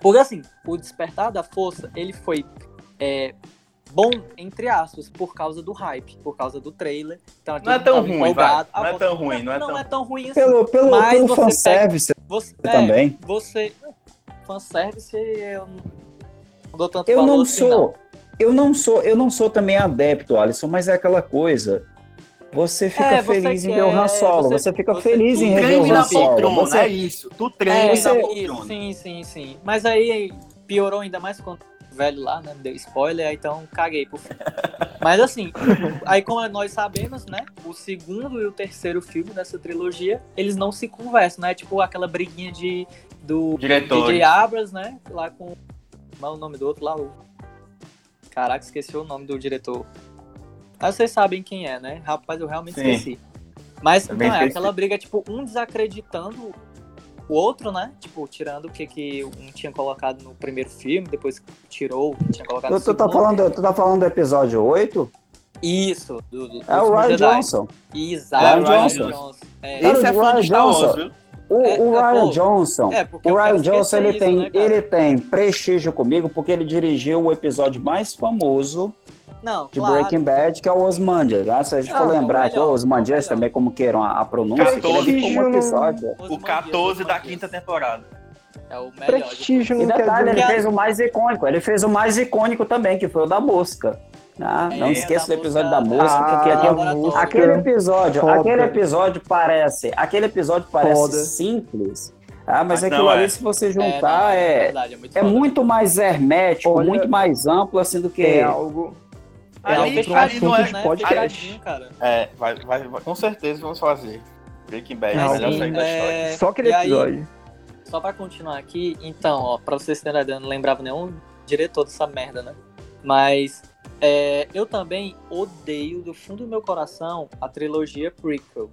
Porque assim, o Despertar da Força, ele foi é, bom, entre aspas, por causa do hype, por causa do trailer. Então, Não é tão mundo tava ruim, empolgado. vai. Não é Ah, tão ruim, não é não tão- é tão ruim assim. Pelo, pelo, Mas pelo você fanservice Você, é, também. você fanservice, eu não dou tanto Eu valor não assim, sou. Eu não sou, eu não sou também adepto, Alisson, mas é aquela coisa. Você fica É, você feliz em quer- ver o Han Solo, você, você- fica você- feliz em rever treme o Han na Solo. poltrona, Você, é isso. Tu É, treme na isso, poltrona. sim, sim, sim. Mas aí piorou ainda mais quando velho lá, né? Me deu spoiler, então caguei por fim. Mas assim, aí como nós sabemos, né? O segundo e o terceiro filme dessa trilogia, eles não se conversam, né? Tipo aquela briguinha de do Diretores. DJ Abrams, né? Lá com. Qual é o nome do outro lá? O... Caraca, esqueci o nome do diretor. Mas vocês sabem quem é, né? Rapaz, eu realmente Sim. esqueci. Mas Também então, é esqueci. aquela briga, tipo, um desacreditando o outro, né? Tipo, tirando o que, que um tinha colocado no primeiro filme, depois tirou o que tinha colocado no tu, tu tá segundo. falando, tu tá falando do episódio 8? Isso, do, do, É o Ryan Jedi. Johnson. Exato, É, Ryan Johnson. Johnson. É, Cara, Esse é o fã Ryan de Johnson. O, É, o é, Ryan pô. Johnson. É, O Ryan Johnson ele isso, tem, né, ele tem prestígio comigo porque ele dirigiu o episódio mais famoso Não, de claro. Breaking Bad, que é o Osmandias. né? Se a gente for é lembrar aqui, melhor, o Osmandias é também, como queiram a, a pronúncia, que ele Prestígio ficou um episódio. O 14 da quinta temporada. É o melhor. Prestígio E não quer detalhe, ele fez o mais icônico. Ele fez o mais icônico também, que foi o da mosca. Ah, não É, esqueça do episódio da mosca, Ah, porque aquele, aquele episódio, Foda. aquele episódio parece, aquele episódio parece Foda. simples, ah, mas Mas aquilo não ali, é. se você É, não, juntar, é, verdade, é muito é muito mais hermético, Olha, muito mais amplo, assim, do que... É algo. É, Ali- o ali fechadinho, não é- né? podcast. É, vai, vai, vai- com certeza vamos fazer. Breaking Bad, É, a melhor da história. É, Só aquele e aí, episódio. Só pra continuar aqui, então, ó, pra vocês terem ideia, eu não lembrava nenhum diretor dessa merda, né? Mas é, eu também odeio do fundo do meu coração a trilogia prequel.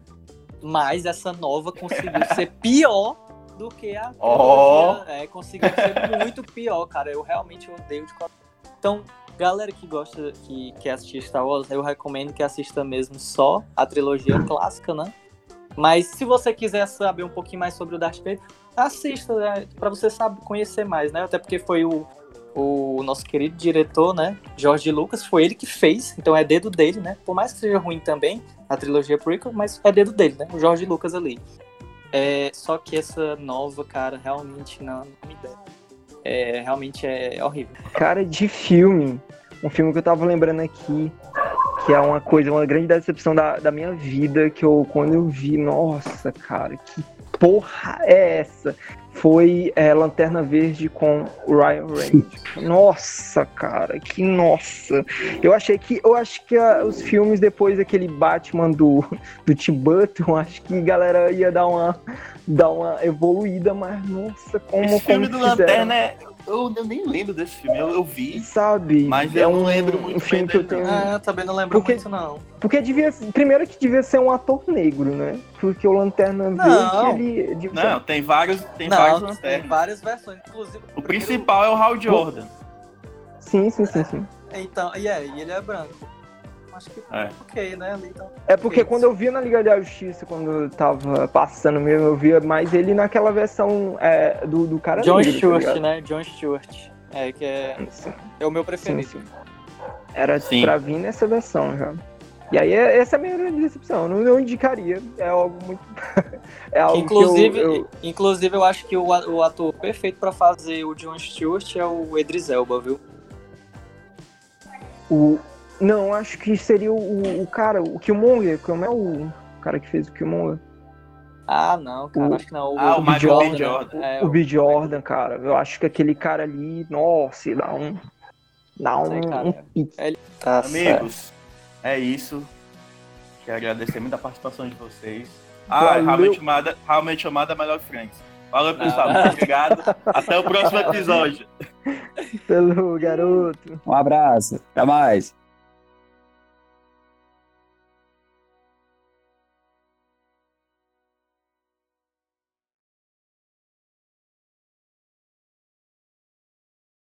Mas essa nova conseguiu ser pior do que a Ó. trilogia. É, conseguiu ser muito pior, cara. Eu realmente odeio de coração. Então, galera que gosta, que quer assistir Star Wars, eu recomendo que assista mesmo só a trilogia clássica, né? Mas se você quiser saber um pouquinho mais sobre o Darth Vader, assista, né? Pra você saber, conhecer mais, né? Até porque foi o, o nosso querido diretor, né? Jorge Lucas, foi ele que fez, então é dedo dele, né? Por mais que seja ruim também, a trilogia prequel, mas é dedo dele, né? O Jorge Lucas ali. É, só que essa nova, cara, realmente não, não me dá. É, realmente é horrível. Cara, de filme, um filme que eu tava lembrando aqui, que é uma coisa, uma grande decepção da, da minha vida, que eu, quando eu vi, nossa, cara, que porra é essa? Foi é, Lanterna Verde com Ryan Reynolds. Nossa, cara, que nossa. Eu achei que, eu acho que a, os filmes depois daquele Batman do, do Tim Burton, acho que a galera ia dar uma, dar uma evoluída, mas nossa, como Esse filme como do fizeram. Lanterna é. Eu, eu nem lembro desse filme, eu, eu vi. Sabe? Mas é eu um, não lembro muito um filme que eu tenho. Ah, eu também não lembro Porque- muito, não. Porque devia. Primeiro que devia ser um ator negro, né? Porque o Lanterna Não. Verde, ele. devia- Não, tem vários, tem vários Não, tem lanternas. várias versões, inclusive. O principal é o Hal Jordan. Sim, sim, sim, sim. Então, e aí, ele é branco. Acho que É. ok, né? Então. É porque Isso. quando eu via na Liga da Justiça, quando eu tava passando mesmo, eu via mais ele naquela versão é, do, do cara John negro, tá Stewart, ligado? né? John Stewart. É, que é, Sim, é o meu sim, preferido. sim. Era Sim. pra vir nessa versão já. E aí, é- essa é a minha grande decepção. Eu não, não indicaria. É algo muito. é algo Inclusive, que eu, eu- inclusive, eu acho que o, o ator perfeito pra fazer o John Stewart é o Idris Elba, viu? o, Não, acho que seria o, o cara, o Killmonger, como é o cara que fez o Killmonger? Ah, não, cara, O- acho que não. Ah, o. Michael B. né? Jordan. É, o B. Jordan, cara. Eu acho que aquele cara ali, nossa, dá um. Dá um. Sei, um. Tá certo. Amigos, é isso. Quero agradecer muito a participação de vocês. Ah, Valeu. realmente chamada, realmente chamada Melhor Friends. Valeu, pessoal. Muito obrigado. Até o próximo episódio. Pelo garoto. Um abraço. Até mais.